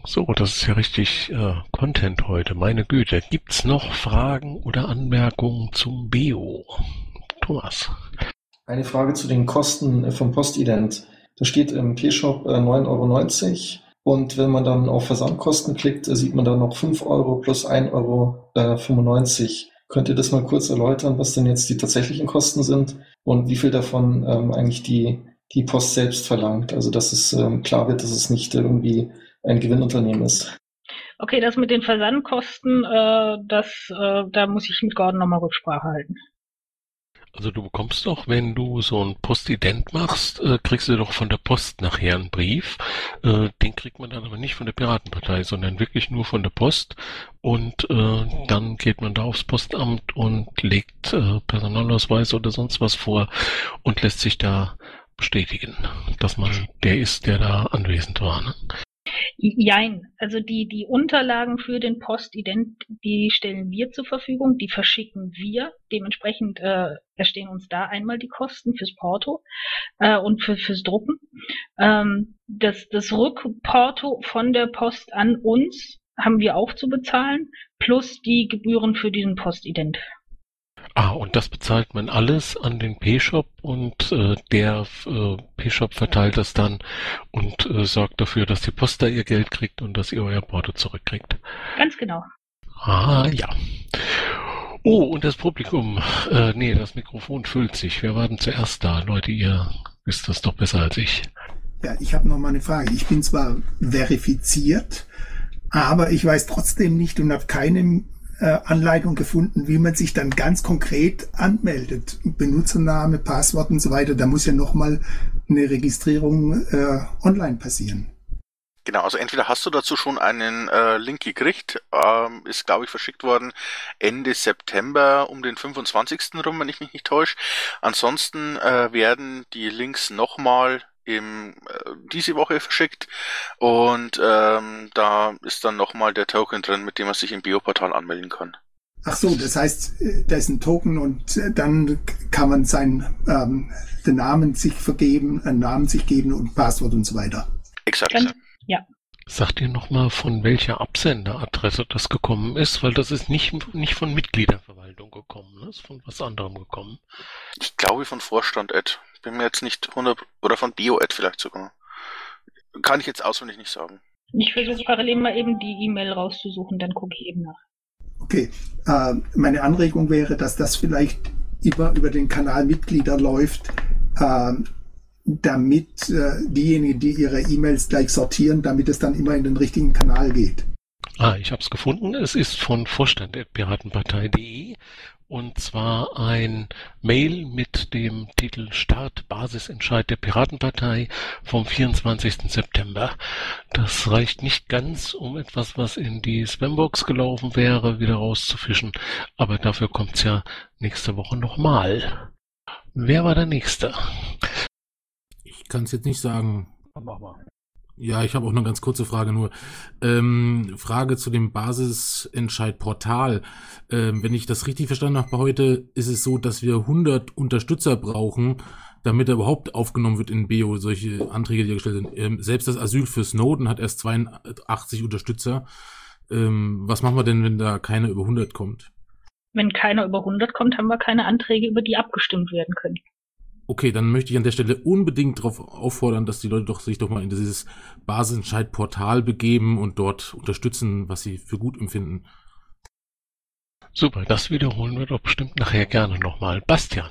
So, das ist ja richtig äh, Content heute. Meine Güte. Gibt's noch Fragen oder Anmerkungen zum Bio? Thomas. Eine Frage zu den Kosten äh, vom Postident. Da steht im P-Shop 9,90 äh, Euro. Und wenn man dann auf Versandkosten klickt, äh, sieht man dann noch 5 Euro plus 1,95 Euro. Könnt ihr das mal kurz erläutern, was denn jetzt die tatsächlichen Kosten sind und wie viel davon ähm, eigentlich die, die Post selbst verlangt? Also dass es ähm, klar wird, dass es nicht irgendwie ein Gewinnunternehmen ist. Okay, das mit den Versandkosten, äh, das, äh, da muss ich mit Gordon nochmal Rücksprache halten. Also du bekommst doch, wenn du so ein Postident machst, äh, kriegst du doch von der Post nachher einen Brief. Äh, den kriegt man dann aber nicht von der Piratenpartei, sondern wirklich nur von der Post. Und äh, dann geht man da aufs Postamt und legt äh, Personalausweis oder sonst was vor und lässt sich da bestätigen, dass man der ist, der da anwesend war. Ne? Jein, also die, die Unterlagen für den Postident, die stellen wir zur Verfügung, die verschicken wir. Dementsprechend äh, erstehen uns da einmal die Kosten fürs Porto äh, und für, fürs Drucken. Ähm, das, das Rückporto von der Post an uns haben wir auch zu bezahlen, plus die Gebühren für diesen Postident. Ah, und das bezahlt man alles an den P-Shop und äh, der äh, P-Shop verteilt das dann und äh, sorgt dafür, dass die Post da ihr Geld kriegt und dass ihr euer Porto zurückkriegt. Ganz genau. Ah, ja. Oh, und das Publikum, äh, nee, das Mikrofon füllt sich. Wer war denn zuerst da? Leute, ihr wisst das doch besser als ich. Ja, ich habe noch mal eine Frage. Ich bin zwar verifiziert, aber ich weiß trotzdem nicht und habe keine äh, Anleitung gefunden, wie man sich dann ganz konkret anmeldet. Benutzername, Passwort und so weiter. Da muss ja nochmal eine Registrierung äh, online passieren. Genau, also entweder hast du dazu schon einen äh, Link gekriegt, ähm, ist glaube ich verschickt worden Ende September um den 25. rum, wenn ich mich nicht täusche. Ansonsten äh, werden die Links nochmal im, äh, diese Woche verschickt und ähm, da ist dann nochmal der Token drin, mit dem man sich im Bioportal anmelden kann. Ach so, das heißt, da ist ein Token und dann kann man seinen ähm, den Namen sich vergeben, einen Namen sich geben und Passwort und so weiter. Exakt. ja. Sagt ihr nochmal, von welcher Absenderadresse das gekommen ist? Weil das ist nicht, nicht von Mitgliederverwaltung gekommen, ne? ist von was anderem gekommen. Ich glaube von Vorstand Ed bin mir jetzt nicht 100 oder von BioAd vielleicht sogar. Kann ich jetzt auswendig nicht sagen. Ich versuche parallel mal eben die E-Mail rauszusuchen, dann gucke ich eben nach. Okay, äh, meine Anregung wäre, dass das vielleicht immer über den Kanal Mitglieder läuft, äh, damit äh, diejenigen, die ihre E-Mails gleich sortieren, damit es dann immer in den richtigen Kanal geht. Ah, ich habe es gefunden. Es ist von vorstand.piratenpartei.de und zwar ein Mail mit dem Titel Start Basisentscheid der Piratenpartei vom 24. September. Das reicht nicht ganz, um etwas, was in die Spambox gelaufen wäre, wieder rauszufischen, aber dafür kommt's ja nächste Woche nochmal. Wer war der Nächste? Ich kann es jetzt nicht sagen. Mach mal. Ja, ich habe auch eine ganz kurze Frage nur. Ähm, Frage zu dem Basisentscheid-Portal. Ähm, wenn ich das richtig verstanden habe heute, ist es so, dass wir 100 Unterstützer brauchen, damit er überhaupt aufgenommen wird in BEO, solche Anträge, die gestellt sind. Ähm, selbst das Asyl für Snowden hat erst 82 Unterstützer. Ähm, was machen wir denn, wenn da keiner über 100 kommt? Wenn keiner über 100 kommt, haben wir keine Anträge, über die abgestimmt werden können. Okay, dann möchte ich an der Stelle unbedingt darauf auffordern, dass die Leute doch sich doch mal in dieses Basisentscheid-Portal begeben und dort unterstützen, was sie für gut empfinden. Super, das wiederholen wir doch bestimmt nachher gerne nochmal. Bastian.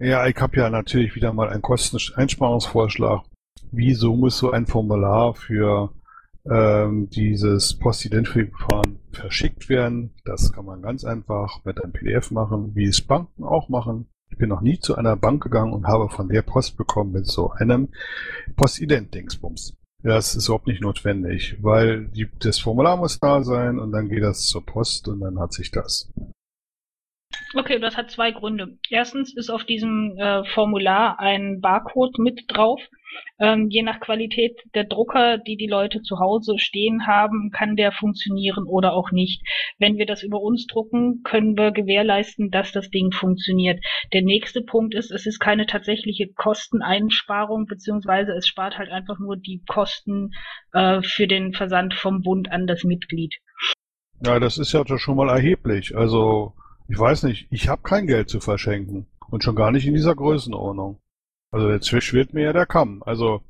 Ja, ich habe ja natürlich wieder mal einen Kosteneinsparungsvorschlag. wieso muss so ein Formular für ähm, dieses Postident-Verfahren verschickt werden. Das kann man ganz einfach mit einem PDF machen, wie es Banken auch machen. Ich bin noch nie zu einer Bank gegangen und habe von der Post bekommen mit so einem Postident-Dingsbums. Das ist überhaupt nicht notwendig, weil die, das Formular muss da sein und dann geht das zur Post und dann hat sich das. Okay, das hat zwei Gründe. Erstens ist auf diesem äh, Formular ein Barcode mit drauf. Ähm, je nach Qualität der Drucker, die die Leute zu Hause stehen haben, kann der funktionieren oder auch nicht. Wenn wir das über uns drucken, können wir gewährleisten, dass das Ding funktioniert. Der nächste Punkt ist, es ist keine tatsächliche Kosteneinsparung, beziehungsweise es spart halt einfach nur die Kosten äh, für den Versand vom Bund an das Mitglied. Ja, das ist ja schon mal erheblich. Also ich weiß nicht, ich habe kein Geld zu verschenken. Und schon gar nicht in dieser Größenordnung. Also jetzt schwirrt mir ja der Kamm. Also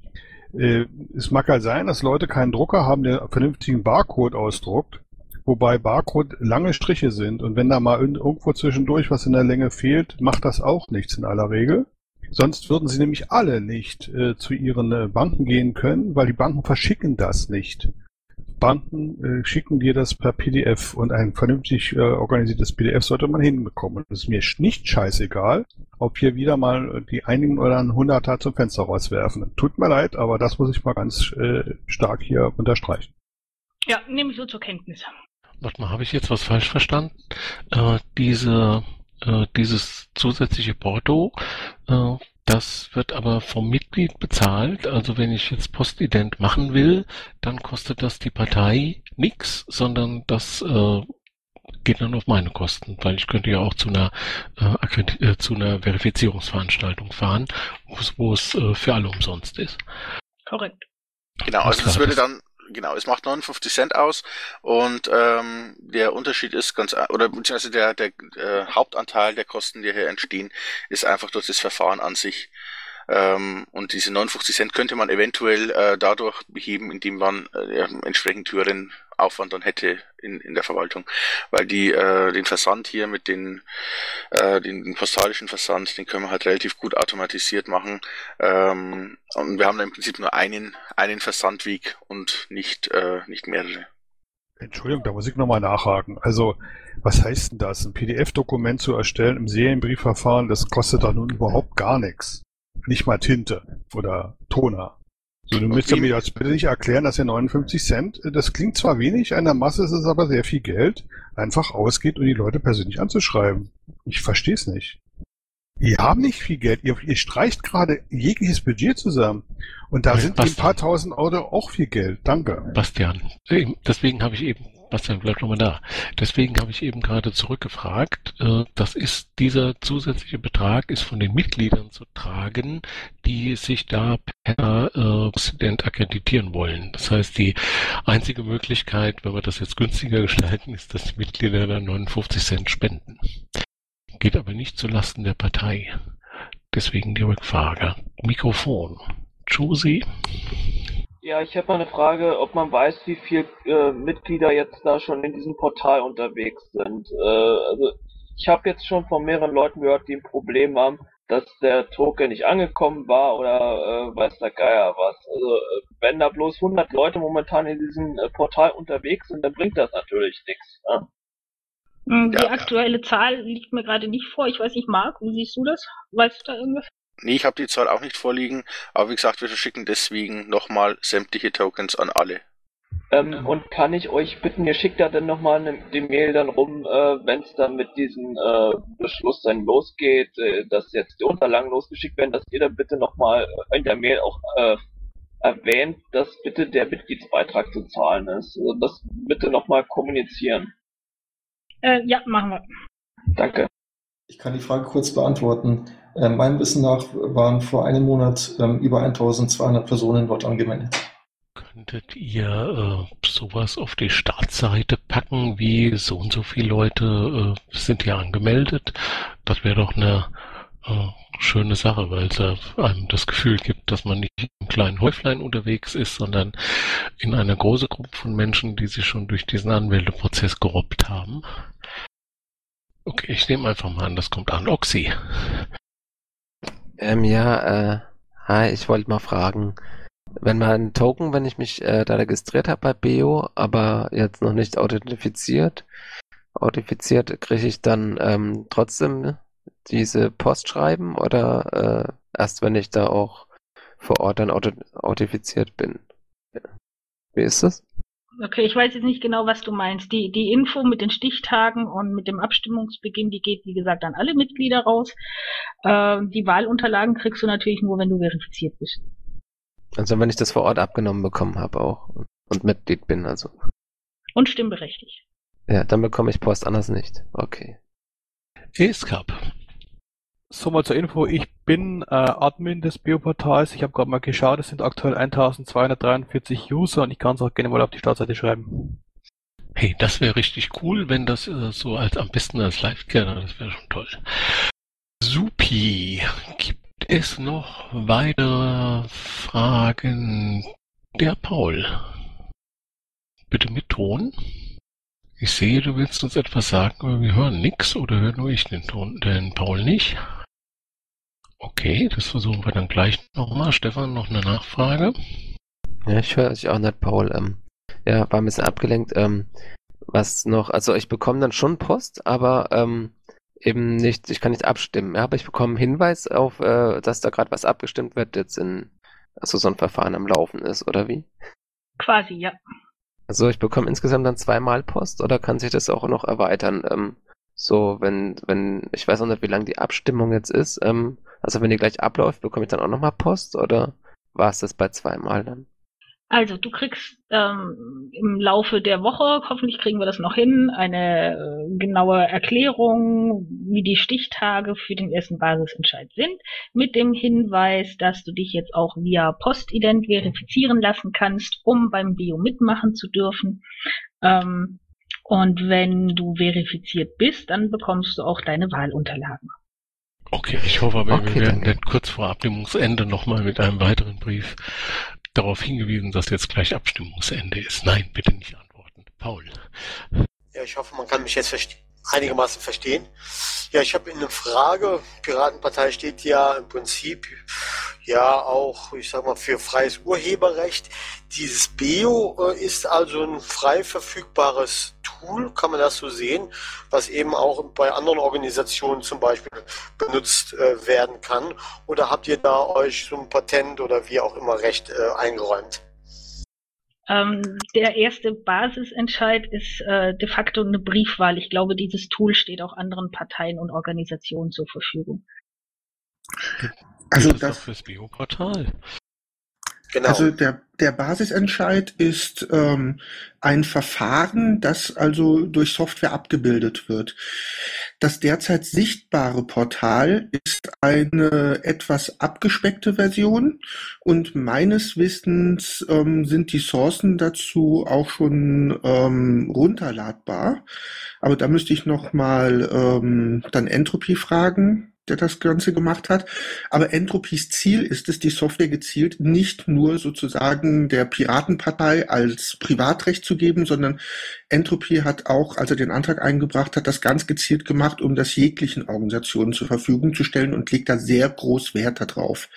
äh, es mag halt sein, dass Leute keinen Drucker haben, der vernünftigen Barcode ausdruckt. Wobei Barcode lange Striche sind. Und wenn da mal irgendwo zwischendurch was in der Länge fehlt, macht das auch nichts in aller Regel. Sonst würden sie nämlich alle nicht äh, zu ihren äh, Banken gehen können, weil die Banken verschicken das nicht. Banken äh, schicken dir das per PDF und ein vernünftig äh, organisiertes PDF sollte man hinbekommen. Es ist mir nicht scheißegal, ob hier wieder mal die einigen oder ein Hunderter zum Fenster rauswerfen. Tut mir leid, aber das muss ich mal ganz äh, stark hier unterstreichen. Ja, nehme ich so zur Kenntnis. Warte mal, habe ich jetzt was falsch verstanden? Äh, diese, äh, dieses zusätzliche Porto, äh, das wird aber vom Mitglied bezahlt. Also wenn ich jetzt Postident machen will, dann kostet das die Partei nichts, sondern das äh, geht dann auf meine Kosten, weil ich könnte ja auch zu einer äh, äh, zu einer Verifizierungsveranstaltung fahren, wo es äh, für alle umsonst ist. Korrekt. Genau, also das würde dann genau, es macht 59 Cent aus und ähm, der Unterschied ist ganz, oder beziehungsweise der, der äh, Hauptanteil der Kosten, die hier entstehen, ist einfach durch das Verfahren an sich. Ähm, und diese 59 Cent könnte man eventuell äh, dadurch beheben, indem man äh, entsprechend höheren Aufwand dann hätte in, in der Verwaltung. Weil die äh, den Versand hier mit den, äh, den, den postalischen Versand, den können wir halt relativ gut automatisiert machen. Ähm, und wir haben im Prinzip nur einen, einen Versandweg und nicht, äh, nicht mehrere. Entschuldigung, da muss ich nochmal nachhaken. Also, was heißt denn das? Ein PDF-Dokument zu erstellen im Serienbriefverfahren, das kostet doch nun überhaupt gar nichts. Nicht mal Tinte oder Toner. So, du müsstest mir jetzt bitte nicht erklären, dass ja 59 Cent, das klingt zwar wenig, in der Masse ist es aber sehr viel Geld, einfach ausgeht, um die Leute persönlich anzuschreiben. Ich verstehe es nicht. Ihr habt nicht viel Geld, ihr, ihr streicht gerade jegliches Budget zusammen. Und da sind ein paar tausend Euro auch viel Geld. Danke. Bastian, deswegen habe ich eben Bastian, bleib nochmal da. Deswegen habe ich eben gerade zurückgefragt. Äh, das ist, dieser zusätzliche Betrag ist von den Mitgliedern zu tragen, die sich da per äh, Präsident akkreditieren wollen. Das heißt, die einzige Möglichkeit, wenn wir das jetzt günstiger gestalten, ist, dass die Mitglieder dann 59 Cent spenden. Geht aber nicht zulasten der Partei. Deswegen die Rückfrage. Mikrofon. Josie? Ja, ich habe mal eine Frage, ob man weiß, wie viele äh, Mitglieder jetzt da schon in diesem Portal unterwegs sind. Äh, also ich habe jetzt schon von mehreren Leuten gehört, die ein Problem haben, dass der Token nicht angekommen war oder äh, weiß der Geier was. Also äh, wenn da bloß 100 Leute momentan in diesem äh, Portal unterwegs sind, dann bringt das natürlich nichts. Ne? Hm, die ja, aktuelle ja. Zahl liegt mir gerade nicht vor. Ich weiß nicht, Marc, wie siehst du das? Weißt du da irgendwas? Nee, ich habe die Zahl auch nicht vorliegen, aber wie gesagt, wir verschicken deswegen nochmal sämtliche Tokens an alle. Ähm, und kann ich euch bitten, ihr schickt da dann nochmal ne, die Mail dann rum, äh, wenn es dann mit diesem äh, Beschluss dann losgeht, äh, dass jetzt die Unterlagen losgeschickt werden, dass ihr dann bitte nochmal in der Mail auch äh, erwähnt, dass bitte der Mitgliedsbeitrag zu zahlen ist. Also das bitte nochmal kommunizieren. Äh, ja, machen wir. Danke. Ich kann die Frage kurz beantworten. Äh, meinem Wissen nach waren vor einem Monat ähm, über 1200 Personen dort angemeldet. Könntet ihr äh, sowas auf die Startseite packen, wie so und so viele Leute äh, sind hier angemeldet? Das wäre doch eine äh, schöne Sache, weil es einem das Gefühl gibt, dass man nicht im kleinen Häuflein unterwegs ist, sondern in einer großen Gruppe von Menschen, die sich schon durch diesen Anmeldeprozess gerobbt haben. Okay, ich nehme einfach mal an, das kommt an. Oxy. Ähm, ja, äh, hi, ich wollte mal fragen, Wenn mein Token, wenn ich mich äh, da registriert habe bei BEO, aber jetzt noch nicht authentifiziert, authentifiziert, kriege ich dann ähm, trotzdem diese Post schreiben oder äh, erst wenn ich da auch vor Ort dann authentifiziert bin? Wie ist das? Okay, ich weiß jetzt nicht genau, was du meinst. Die, die Info mit den Stichtagen und mit dem Abstimmungsbeginn, die geht, wie gesagt, an alle Mitglieder raus. Äh, die Wahlunterlagen kriegst du natürlich nur, wenn du verifiziert bist. Also wenn ich das vor Ort abgenommen bekommen habe auch und Mitglied bin, also. Und stimmberechtigt. Ja, dann bekomme ich Post anders nicht. Okay. ESCAP. So mal zur Info, ich bin äh, Admin des Bioportals. Ich habe gerade mal geschaut, es sind aktuell 1243 User und ich kann es auch gerne mal auf die Startseite schreiben. Hey, das wäre richtig cool, wenn das äh, so als am besten als Live-Kerne, das wäre schon toll. Supi, gibt es noch weitere Fragen? Der Paul. Bitte mit Ton. Ich sehe, du willst uns etwas sagen, aber wir hören nichts oder höre nur ich den Ton, den Paul nicht? Okay, das versuchen wir dann gleich nochmal. Stefan, noch eine Nachfrage? Ja, ich höre dich auch nicht, Paul. Ähm, ja, war ein bisschen abgelenkt. Ähm, was noch, also ich bekomme dann schon Post, aber ähm, eben nicht, ich kann nicht abstimmen. Ja, aber ich bekomme einen Hinweis auf, äh, dass da gerade was abgestimmt wird, jetzt in, also so ein Verfahren am Laufen ist, oder wie? Quasi, ja. Also ich bekomme insgesamt dann zweimal Post oder kann sich das auch noch erweitern? Ähm, so, wenn, wenn, ich weiß auch nicht, wie lange die Abstimmung jetzt ist, ähm, also wenn die gleich abläuft, bekomme ich dann auch nochmal Post oder war es das bei zweimal dann? Also du kriegst ähm, im Laufe der Woche, hoffentlich kriegen wir das noch hin, eine äh, genaue Erklärung, wie die Stichtage für den ersten Basisentscheid sind, mit dem Hinweis, dass du dich jetzt auch via Postident verifizieren lassen kannst, um beim Bio mitmachen zu dürfen. Ähm, und wenn du verifiziert bist, dann bekommst du auch deine Wahlunterlagen. Okay, ich hoffe aber, okay, wir werden dann kurz vor Abstimmungsende nochmal mit einem weiteren Brief darauf hingewiesen, dass jetzt gleich Abstimmungsende ist. Nein, bitte nicht antworten. Paul. Ja, ich hoffe, man kann mich jetzt verste einigermaßen verstehen. Ja, ich habe eine Frage. Piratenpartei steht ja im Prinzip ja auch, ich sag mal, für freies Urheberrecht. Dieses Bio äh, ist also ein frei verfügbares Tool, kann man das so sehen, was eben auch bei anderen Organisationen zum Beispiel benutzt äh, werden kann. Oder habt ihr da euch so ein Patent oder wie auch immer Recht äh, eingeräumt? Ähm, der erste Basisentscheid ist äh, de facto eine Briefwahl. Ich glaube, dieses Tool steht auch anderen Parteien und Organisationen zur Verfügung. Also das, das fürs Bioportal. Genau. Also der, der Basisentscheid ist ähm, ein Verfahren, das also durch Software abgebildet wird. Das derzeit sichtbare Portal ist eine etwas abgespeckte Version und meines Wissens ähm, sind die Sourcen dazu auch schon ähm, runterladbar. Aber da müsste ich noch mal ähm, dann Entropy fragen, der das Ganze gemacht hat. Aber Entropies Ziel ist es, die Software gezielt nicht nur sozusagen der Piratenpartei als Privatrecht zu geben, sondern Entropy hat auch, als er den Antrag eingebracht hat, das ganz gezielt gemacht, um das jeglichen Organisationen zur Verfügung zu stellen und legt da sehr groß Wert darauf.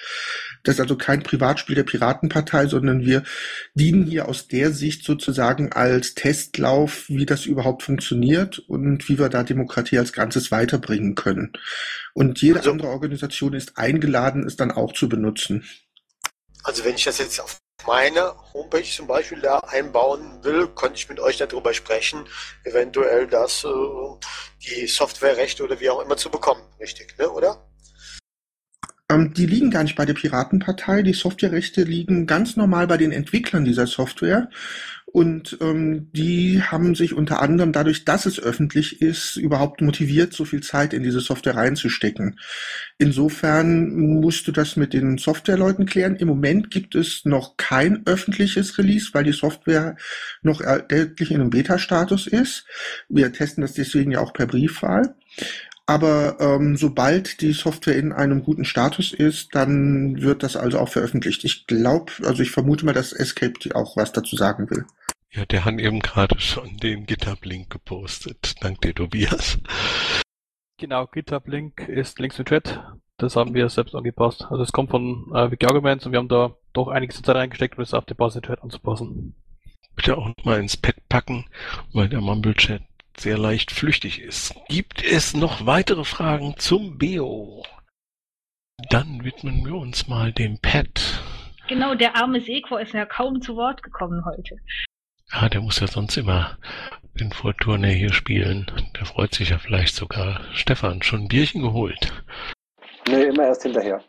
Das ist also kein Privatspiel der Piratenpartei, sondern wir dienen hier aus der Sicht sozusagen als Testlauf, wie das überhaupt funktioniert und wie wir da Demokratie als Ganzes weiterbringen können. Und jede also, andere Organisation ist eingeladen, es dann auch zu benutzen. Also wenn ich das jetzt auf meine Homepage zum Beispiel da einbauen will, könnte ich mit euch darüber sprechen, eventuell das, äh, die Softwarerechte oder wie auch immer zu bekommen. Richtig, ne? oder? Ähm, die liegen gar nicht bei der Piratenpartei. Die Softwarerechte liegen ganz normal bei den Entwicklern dieser Software. Und ähm, die haben sich unter anderem dadurch, dass es öffentlich ist, überhaupt motiviert, so viel Zeit in diese Software reinzustecken. Insofern musst du das mit den Softwareleuten klären. Im Moment gibt es noch kein öffentliches Release, weil die Software noch erhältlich in einem Beta-Status ist. Wir testen das deswegen ja auch per Briefwahl. Aber ähm, sobald die Software in einem guten Status ist, dann wird das also auch veröffentlicht. Ich glaube, also ich vermute mal, dass Escape auch was dazu sagen will. Ja, der hat eben gerade schon den GitHub-Link gepostet. Dank dir, Tobias. Genau, GitHub-Link ist links im Chat. Das haben wir selbst angepasst. Also es kommt von äh, Wiki Arguments und wir haben da doch einiges Zeit reingesteckt, um es auf die Basissituation anzupassen. Bitte auch mal ins Pad packen, weil der Mumble-Chat sehr leicht flüchtig ist. Gibt es noch weitere Fragen zum Beo? Dann widmen wir uns mal dem Pad. Genau, der arme Sekor ist ja kaum zu Wort gekommen heute. Ah, der muss ja sonst immer den Fortuna hier spielen. Der freut sich ja vielleicht sogar. Stefan, schon ein Bierchen geholt? Nee, immer erst hinterher.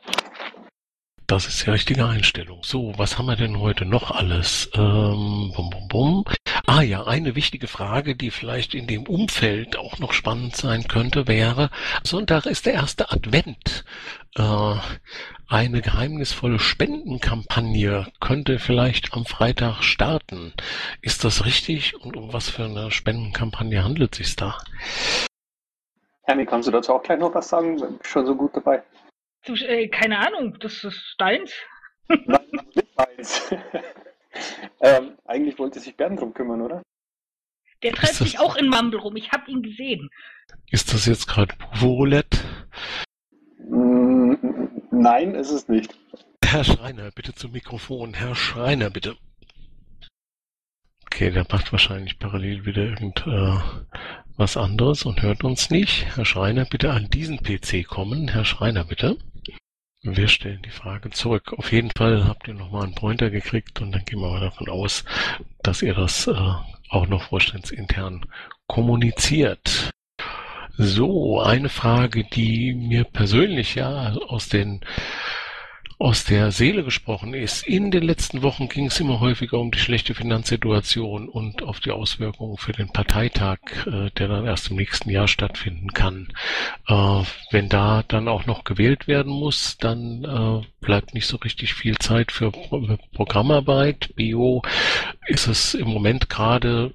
Das ist die richtige Einstellung. So, was haben wir denn heute noch alles? Ähm, bum, bum, bum. Ah ja, eine wichtige Frage, die vielleicht in dem Umfeld auch noch spannend sein könnte, wäre, Sonntag ist der erste Advent. Äh, eine geheimnisvolle Spendenkampagne könnte vielleicht am Freitag starten. Ist das richtig? Und um was für eine Spendenkampagne handelt es sich da? Hermi, kannst du dazu auch gleich noch was sagen? Bin schon so gut dabei. Du, äh, keine Ahnung, das ist deins. Nein, nicht meins. ähm, eigentlich wollte sich Bernd drum kümmern, oder? Der treibt sich auch in Mumble rum. Ich habe ihn gesehen. Ist das jetzt gerade Roulette? Mm, nein, ist es nicht. Herr Schreiner, bitte zum Mikrofon. Herr Schreiner, bitte. Okay, der macht wahrscheinlich parallel wieder irgend äh, was anderes und hört uns nicht. Herr Schreiner, bitte an diesen PC kommen. Herr Schreiner, bitte. Wir stellen die Frage zurück. Auf jeden Fall habt ihr nochmal einen Pointer gekriegt und dann gehen wir mal davon aus, dass ihr das äh, auch noch vorstandsintern kommuniziert. So, eine Frage, die mir persönlich ja aus den aus der Seele gesprochen ist. In den letzten Wochen ging es immer häufiger um die schlechte Finanzsituation und auf die Auswirkungen für den Parteitag, äh, der dann erst im nächsten Jahr stattfinden kann. Äh, wenn da dann auch noch gewählt werden muss, dann äh, bleibt nicht so richtig viel Zeit für Programmarbeit. Bio ist es im Moment gerade,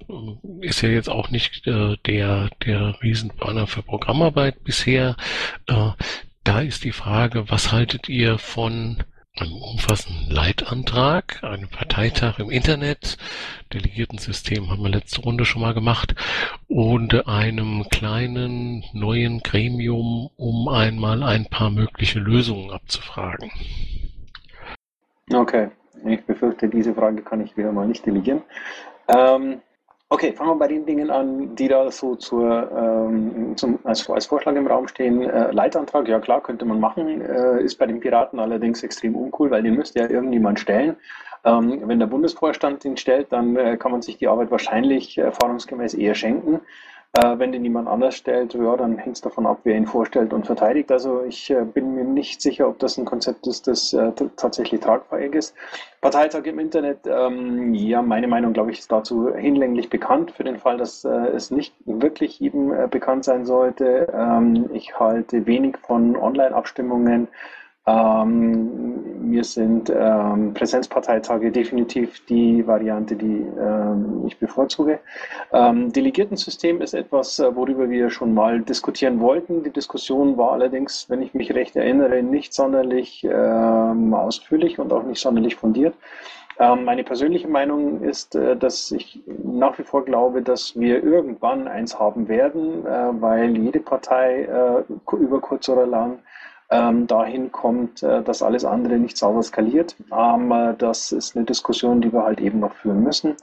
ist ja jetzt auch nicht der, der Riesenbanner für Programmarbeit bisher. Da ist die Frage, was haltet ihr von einem umfassenden Leitantrag, einem Parteitag im Internet, Delegiertensystem haben wir letzte Runde schon mal gemacht, und einem kleinen neuen Gremium, um einmal ein paar mögliche Lösungen abzufragen? Okay, ich befürchte, diese Frage kann ich wieder mal nicht delegieren. Ähm, Okay, fangen wir bei den Dingen an, die da so zur, ähm, zum, als, als, Vorschlag im Raum stehen. Äh, Leitantrag, ja klar, könnte man machen, äh, ist bei den Piraten allerdings extrem uncool, weil den müsste ja irgendjemand stellen. Ähm, wenn der Bundesvorstand den stellt, dann äh, kann man sich die Arbeit wahrscheinlich erfahrungsgemäß eher schenken. Äh, wenn den jemand anders stellt, ja, dann hängt es davon ab, wer ihn vorstellt und verteidigt. Also ich äh, bin mir nicht sicher, ob das ein Konzept ist, das äh, tatsächlich tragfähig ist. Parteitag im Internet, ähm, ja, meine Meinung, glaube ich, ist dazu hinlänglich bekannt, für den Fall, dass äh, es nicht wirklich eben äh, bekannt sein sollte. Ähm, ich halte wenig von Online-Abstimmungen. Ähm, mir sind ähm, Präsenzparteitage definitiv die Variante, die ähm, ich bevorzuge. Ähm, Delegiertensystem ist etwas, äh, worüber wir schon mal diskutieren wollten. Die Diskussion war allerdings, wenn ich mich recht erinnere, nicht sonderlich ähm, ausführlich und auch nicht sonderlich fundiert. Ähm, meine persönliche Meinung ist, äh, dass ich nach wie vor glaube, dass wir irgendwann eins haben werden, äh, weil jede Partei über kurz oder lang ähm, dahin kommt, äh, dass alles andere nicht sauber skaliert. Ähm, das ist eine Diskussion, die wir halt eben noch führen müssen.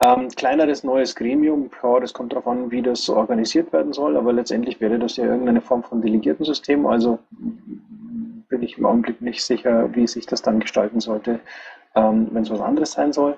Ähm, kleineres neues Gremium, ja, das kommt darauf an, wie das organisiert werden soll, aber letztendlich wäre das ja irgendeine Form von Delegiertensystem. Also bin ich im Augenblick nicht sicher, wie sich das dann gestalten sollte, ähm, wenn es was anderes sein soll.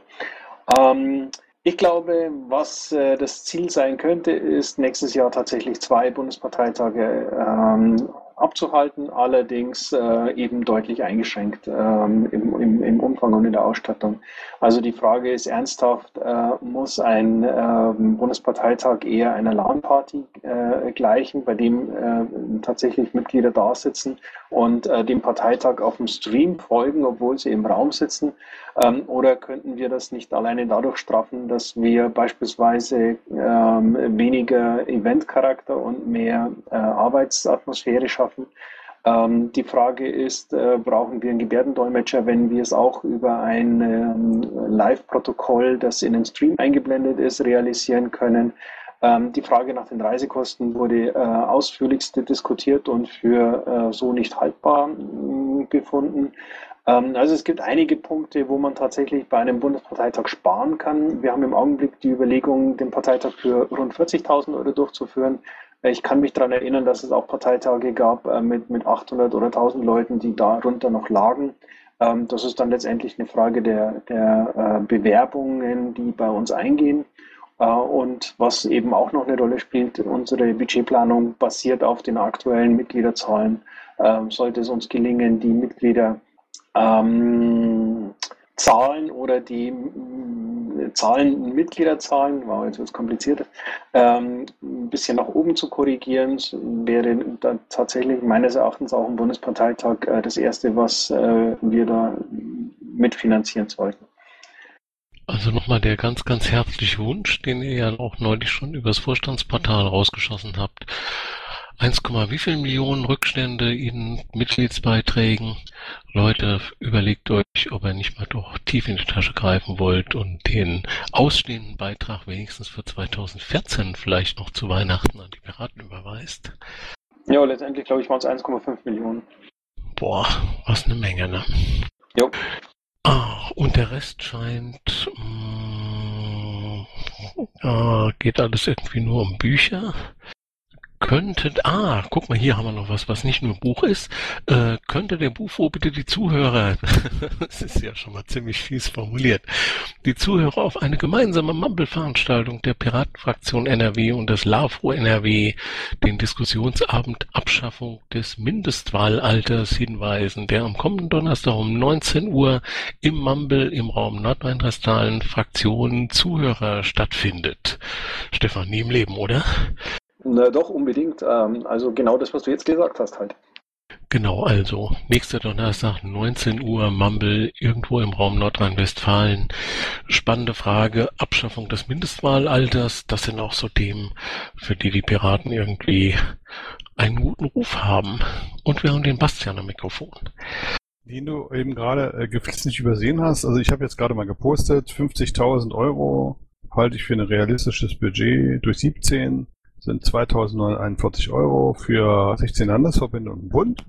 Ähm, ich glaube, was äh, das Ziel sein könnte, ist nächstes Jahr tatsächlich zwei Bundesparteitage ähm, abzuhalten, allerdings äh, eben deutlich eingeschränkt ähm, im, im, im, Umfang und in der Ausstattung. Also die Frage ist ernsthaft, äh, muss ein äh, Bundesparteitag eher einer LAN-Party äh, gleichen, bei dem äh, tatsächlich Mitglieder da sitzen und äh, dem Parteitag auf dem Stream folgen, obwohl sie im Raum sitzen? Ähm, oder könnten wir das nicht alleine dadurch straffen, dass wir beispielsweise ähm, weniger Eventcharakter und mehr Arbeitsatmosphäre schaffen? Ähm, die Frage ist, äh, brauchen wir einen Gebärdendolmetscher, wenn wir es auch über ein ähm, Live-Protokoll, das in den Stream eingeblendet ist, realisieren können? Ähm, die Frage nach den Reisekosten wurde äh, ausführlichst diskutiert und für äh, so nicht haltbar befunden. Ähm, also es gibt einige Punkte, wo man tatsächlich bei einem Bundesparteitag sparen kann. Wir haben im Augenblick die Überlegung, den Parteitag für rund 40.000 Euro durchzuführen. Ich kann mich daran erinnern, dass es auch Parteitage gab äh, mit, mit 800 oder 1000 Leuten, die darunter noch lagen. Ähm, das ist dann letztendlich eine Frage der, der äh, Bewerbungen, die bei uns eingehen. Äh, und was eben auch noch eine Rolle spielt, unsere Budgetplanung basiert auf den aktuellen Mitgliederzahlen. Ähm, sollte es uns gelingen, die Mitglieder ähm, Zahlen oder die Zahlen, Mitgliederzahlen, wow, jetzt wird es kompliziert, ähm, ein bisschen nach oben zu korrigieren, wäre dann tatsächlich meines Erachtens auch ein Bundesparteitag äh, das Erste, was äh, wir da mitfinanzieren sollten. Also nochmal der ganz, ganz herzliche Wunsch, den ihr ja auch neulich schon übers Vorstandsportal rausgeschossen habt. 1, wie viel Millionen Rückstände in Mitgliedsbeiträgen. Leute, überlegt euch, ob ihr nicht mal doch tief in die Tasche greifen wollt und den ausstehenden Beitrag wenigstens für 2014 vielleicht noch zu Weihnachten an die Piraten überweist. Ja, letztendlich glaube ich waren es 1,5 Millionen. Boah, was eine Menge, ne? Jo. Ah, und der Rest scheint, mh, mm, äh, geht alles irgendwie nur um Bücher könnte, ah, guck mal, hier haben wir noch was, was nicht nur Buch ist. Äh, könnte der Bufo bitte die Zuhörer, das ist ja schon mal ziemlich fies formuliert, die Zuhörer auf eine gemeinsame Mumble-Veranstaltung der Piratenfraktion NRW und des LAFO NRW, den Diskussionsabend Abschaffung des Mindestwahlalters hinweisen, der am kommenden Donnerstag um 19 Uhr im Mumble im Raum Nordrhein-Westfalen Fraktion Zuhörer stattfindet. Stefan, nie im Leben, oder? Na doch, unbedingt. Ähm, also genau das, was du jetzt gesagt hast halt. Genau, also nächster Donnerstag, 19 Uhr, Mumble, irgendwo im Raum Nordrhein-Westfalen. Spannende Frage, Abschaffung des Mindestwahlalters. Das sind auch so Themen, für die die Piraten irgendwie einen guten Ruf haben. Und wir haben den Bastian am Mikrofon. Den du eben gerade äh, geflissentlich übersehen hast. Also ich habe jetzt gerade mal gepostet, 50.000 Euro halte ich für ein realistisches Budget durch 17 sind 2.941 Euro für 16 Landesverbände und einen Bund.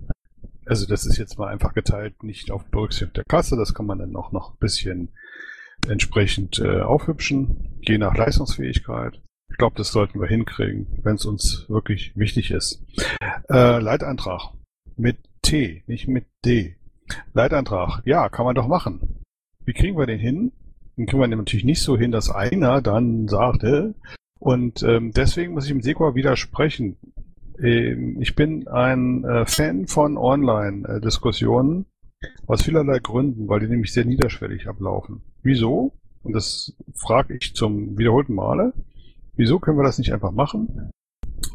Also das ist jetzt mal einfach geteilt, nicht auf Berücksichtigung der Kasse. Das kann man dann auch noch ein bisschen entsprechend äh, aufhübschen, je nach Leistungsfähigkeit. Ich glaube, das sollten wir hinkriegen, wenn es uns wirklich wichtig ist. Äh, Leitantrag mit T, nicht mit D. Leitantrag, ja, kann man doch machen. Wie kriegen wir den hin? Den kriegen wir natürlich nicht so hin, dass einer dann sagt, äh, und ähm, deswegen muss ich dem Sekor widersprechen. Ähm, ich bin ein äh, Fan von Online-Diskussionen aus vielerlei Gründen, weil die nämlich sehr niederschwellig ablaufen. Wieso? Und das frage ich zum wiederholten Male. Wieso können wir das nicht einfach machen?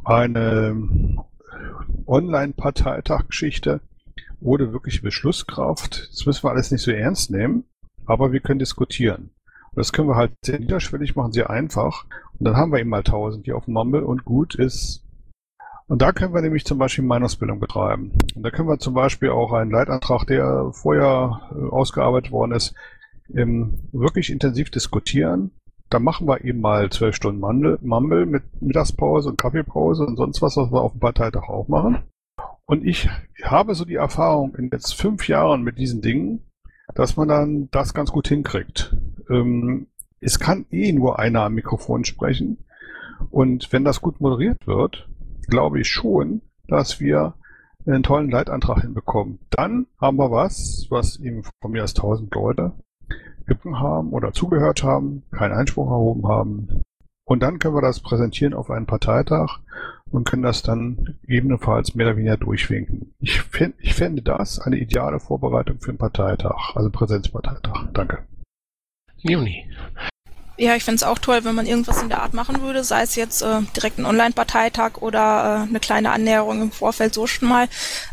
Eine ähm, Online-Parteitag-Geschichte ohne wirkliche Beschlusskraft. Das müssen wir alles nicht so ernst nehmen, aber wir können diskutieren. Und das können wir halt sehr niederschwellig machen, sehr einfach. Und dann haben wir eben mal 1000 hier auf dem Mumble und gut ist. Und da können wir nämlich zum Beispiel Meinungsbildung betreiben. Und da können wir zum Beispiel auch einen Leitantrag, der vorher äh, ausgearbeitet worden ist, wirklich intensiv diskutieren. Da machen wir eben mal zwölf Stunden Mumble mit Mittagspause und Kaffeepause und sonst was, was wir auf dem Parteitag auch machen. Und ich habe so die Erfahrung in jetzt fünf Jahren mit diesen Dingen, dass man dann das ganz gut hinkriegt. Ähm, es kann eh nur einer am Mikrofon sprechen. Und wenn das gut moderiert wird, glaube ich schon, dass wir einen tollen Leitantrag hinbekommen. Dann haben wir was, was eben von mir aus tausend Leute geblieben haben oder zugehört haben, keinen Einspruch erhoben haben. Und dann können wir das präsentieren auf einen Parteitag und können das dann ebenfalls mehr oder weniger durchwinken. Ich, find, ich fände das eine ideale Vorbereitung für einen Parteitag, also Präsenzparteitag. Danke. Juni. Ja, ich fände es auch toll, wenn man irgendwas in der Art machen würde, sei es jetzt äh, direkt ein Online-Parteitag oder äh, eine kleine Annäherung im Vorfeld so schon mal.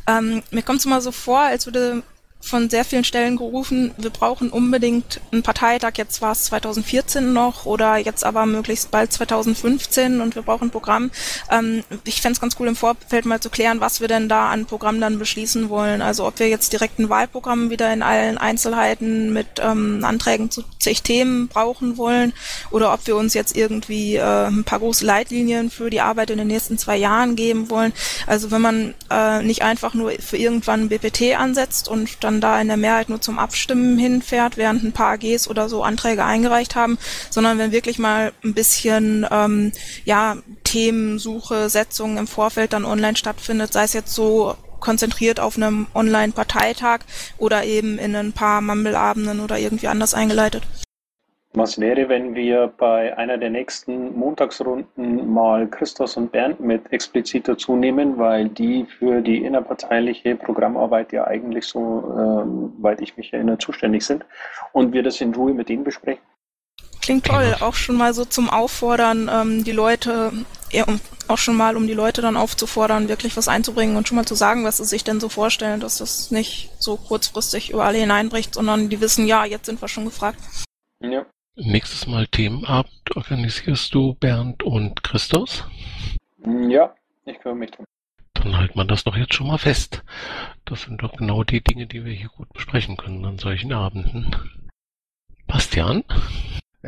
Ähm, mir kommt es immer so vor, als würde von sehr vielen Stellen gerufen, wir brauchen unbedingt einen Parteitag. Jetzt war es 2014 noch oder jetzt aber möglichst bald 2015 und wir brauchen ein Programm. Ähm, ich fände es ganz cool im Vorfeld mal zu klären, was wir denn da an Programm dann beschließen wollen. Also ob wir jetzt direkt ein Wahlprogramm wieder in allen Einzelheiten mit ähm, Anträgen zu zig Themen brauchen wollen oder ob wir uns jetzt irgendwie äh, ein paar große Leitlinien für die Arbeit in den nächsten zwei Jahren geben wollen. Also wenn man äh, nicht einfach nur für irgendwann ein BPT ansetzt und dann dann da in der Mehrheit nur zum Abstimmen hinfährt, während ein paar AGs oder so Anträge eingereicht haben, sondern wenn wirklich mal ein bisschen ähm, ja Themensuche, Setzungen im Vorfeld dann online stattfindet, sei es jetzt so konzentriert auf einem Online-Parteitag oder eben in ein paar Mumble-Abenden oder irgendwie anders eingeleitet. Was wäre, wenn wir bei einer der nächsten Montagsrunden mal Christos und Bernd mit explizit dazu nehmen, weil die für die innerparteiliche Programmarbeit ja eigentlich so, ähm, weit ich mich erinnere, zuständig sind und wir das in Ruhe mit denen besprechen? Klingt toll, auch schon mal so zum Auffordern, ähm, die Leute, ja, auch schon mal, um die Leute dann aufzufordern, wirklich was einzubringen und schon mal zu sagen, was sie sich denn so vorstellen, dass das nicht so kurzfristig über alle hineinbricht, sondern die wissen, ja, jetzt sind wir schon gefragt. Ja. Nächstes Mal Themenabend organisierst du Bernd und Christus? Ja, ich kümmere mich drum. Dann halten wir das doch jetzt schon mal fest. Das sind doch genau die Dinge, die wir hier gut besprechen können an solchen Abenden. Bastian?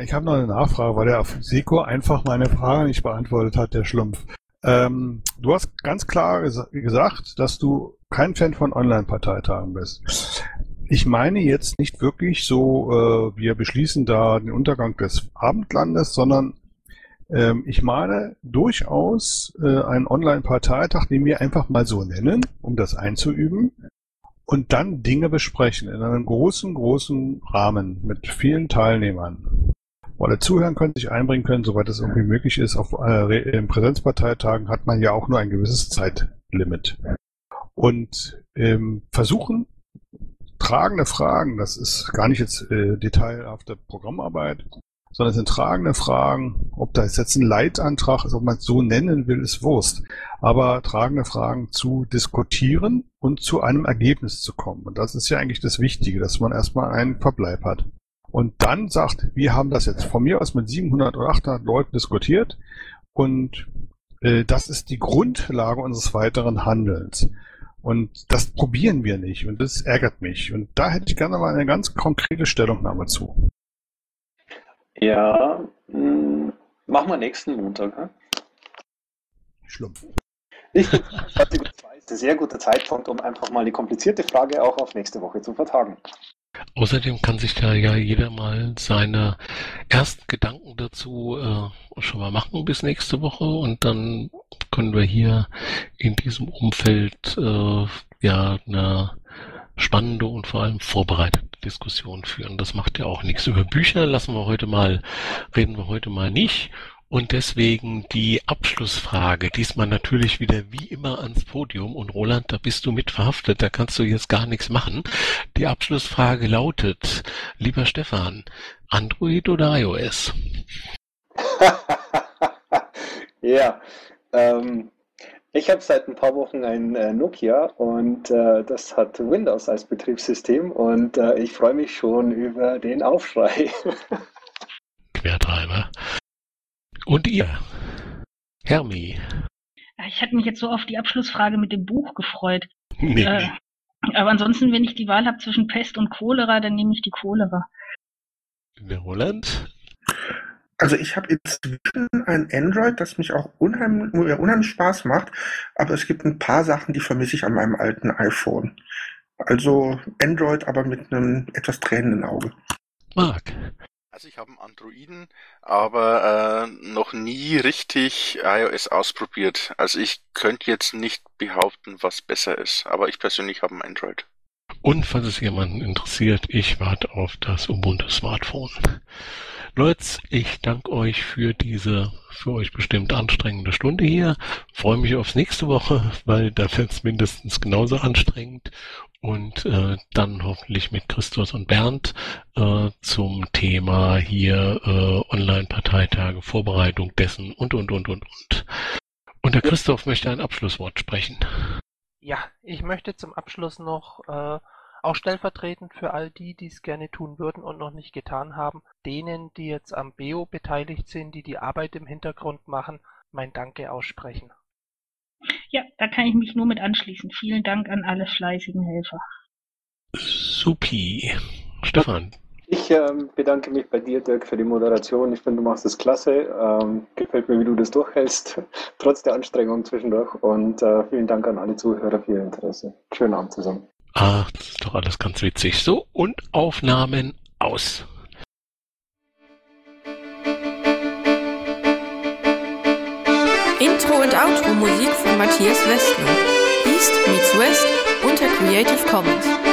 Ich habe noch eine Nachfrage, weil der Seko einfach meine Frage nicht beantwortet hat, der Schlumpf. Ähm, du hast ganz klar ges gesagt, dass du kein Fan von Online-Parteitagen bist. Ich meine jetzt nicht wirklich so, äh, wir beschließen da den Untergang des Abendlandes, sondern ähm, ich meine durchaus äh, einen Online-Parteitag, den wir einfach mal so nennen, um das einzuüben, und dann Dinge besprechen in einem großen, großen Rahmen mit vielen Teilnehmern wo alle zuhören können, sich einbringen können, soweit es irgendwie möglich ist. Auf äh, Präsenzparteitagen hat man ja auch nur ein gewisses Zeitlimit. Und ähm, versuchen, tragende Fragen, das ist gar nicht jetzt äh, detailhafte Programmarbeit, sondern es sind tragende Fragen, ob da jetzt ein Leitantrag ist, ob man es so nennen will, ist Wurst. Aber tragende Fragen zu diskutieren und zu einem Ergebnis zu kommen. Und das ist ja eigentlich das Wichtige, dass man erstmal einen Verbleib hat und dann sagt, wir haben das jetzt von mir aus mit 700 oder 800 Leuten diskutiert und äh, das ist die Grundlage unseres weiteren Handelns. Und das probieren wir nicht und das ärgert mich. Und da hätte ich gerne mal eine ganz konkrete Stellungnahme zu. Ja, mh, hm, machen wir nächsten Montag. Ne? Schlumpf. Nicht gut, ein sehr guter Zeitpunkt, um einfach mal die komplizierte Frage auch auf nächste Woche zu vertagen. Außerdem kann sich da ja jeder mal seine ersten Gedanken dazu äh, schon mal machen bis nächste Woche und dann können wir hier in diesem Umfeld äh, ja eine spannende und vor allem vorbereitete Diskussion führen. Das macht ja auch nichts. Über Bücher lassen wir heute mal, reden wir heute mal nicht. Und deswegen die Abschlussfrage, diesmal natürlich wieder wie immer ans Podium. Und Roland, da bist du mit verhaftet, da kannst du jetzt gar nichts machen. Die Abschlussfrage lautet, lieber Stefan, Android oder iOS? ja, ähm, ich habe seit ein paar Wochen ein äh, Nokia und äh, das hat Windows als Betriebssystem und äh, ich freue mich schon über den Aufschrei. Quertreiber. Und ihr, Hermi? Ich hatte mich jetzt so auf die Abschlussfrage mit dem Buch gefreut. Nee. Äh, aber ansonsten, wenn ich die Wahl habe zwischen Pest und Cholera, dann nehme ich die Cholera. Der Roland? Also ich habe inzwischen ein Android, das mich auch unheimlich, unheimlich Spaß macht, aber es gibt ein paar Sachen, die vermisse ich an meinem alten iPhone. Also Android, aber mit einem etwas tränenden Auge. Marc? Also ich habe einen Androiden, aber äh, noch nie richtig iOS ausprobiert. Also ich könnte jetzt nicht behaupten, was besser ist, aber ich persönlich habe einen Android. Und falls es jemanden interessiert, ich warte auf das Ubuntu Smartphone. Leute, ich danke euch für diese für euch bestimmt anstrengende Stunde hier. Freue mich aufs nächste Woche, weil da wird es mindestens genauso anstrengend und äh, dann hoffentlich mit Christus und Bernd äh, zum Thema hier äh, Online-Parteitage, Vorbereitung dessen und, und, und, und, und. Und der Christoph möchte ein Abschlusswort sprechen. Ja, ich möchte zum Abschluss noch äh, auch stellvertretend für all die, die es gerne tun würden und noch nicht getan haben, denen, die jetzt am BEO beteiligt sind, die die Arbeit im Hintergrund machen, mein Danke aussprechen. Ja, da kann ich mich nur mit anschließen. Vielen Dank an alle fleißigen Helfer. Supi. Stefan. Ich ähm, bedanke mich bei dir, Dirk, für die Moderation. Ich finde, du machst das klasse. Ähm, gefällt mir, wie du das durchhältst, trotz der Anstrengung zwischendurch. Und äh, vielen Dank an alle Zuhörer für ihr Interesse. Schönen Abend zusammen. Ach, das ist doch alles ganz witzig. So, und Aufnahmen aus. Intro und Outro Musik von Matthias Westner. East meets West unter Creative Commons.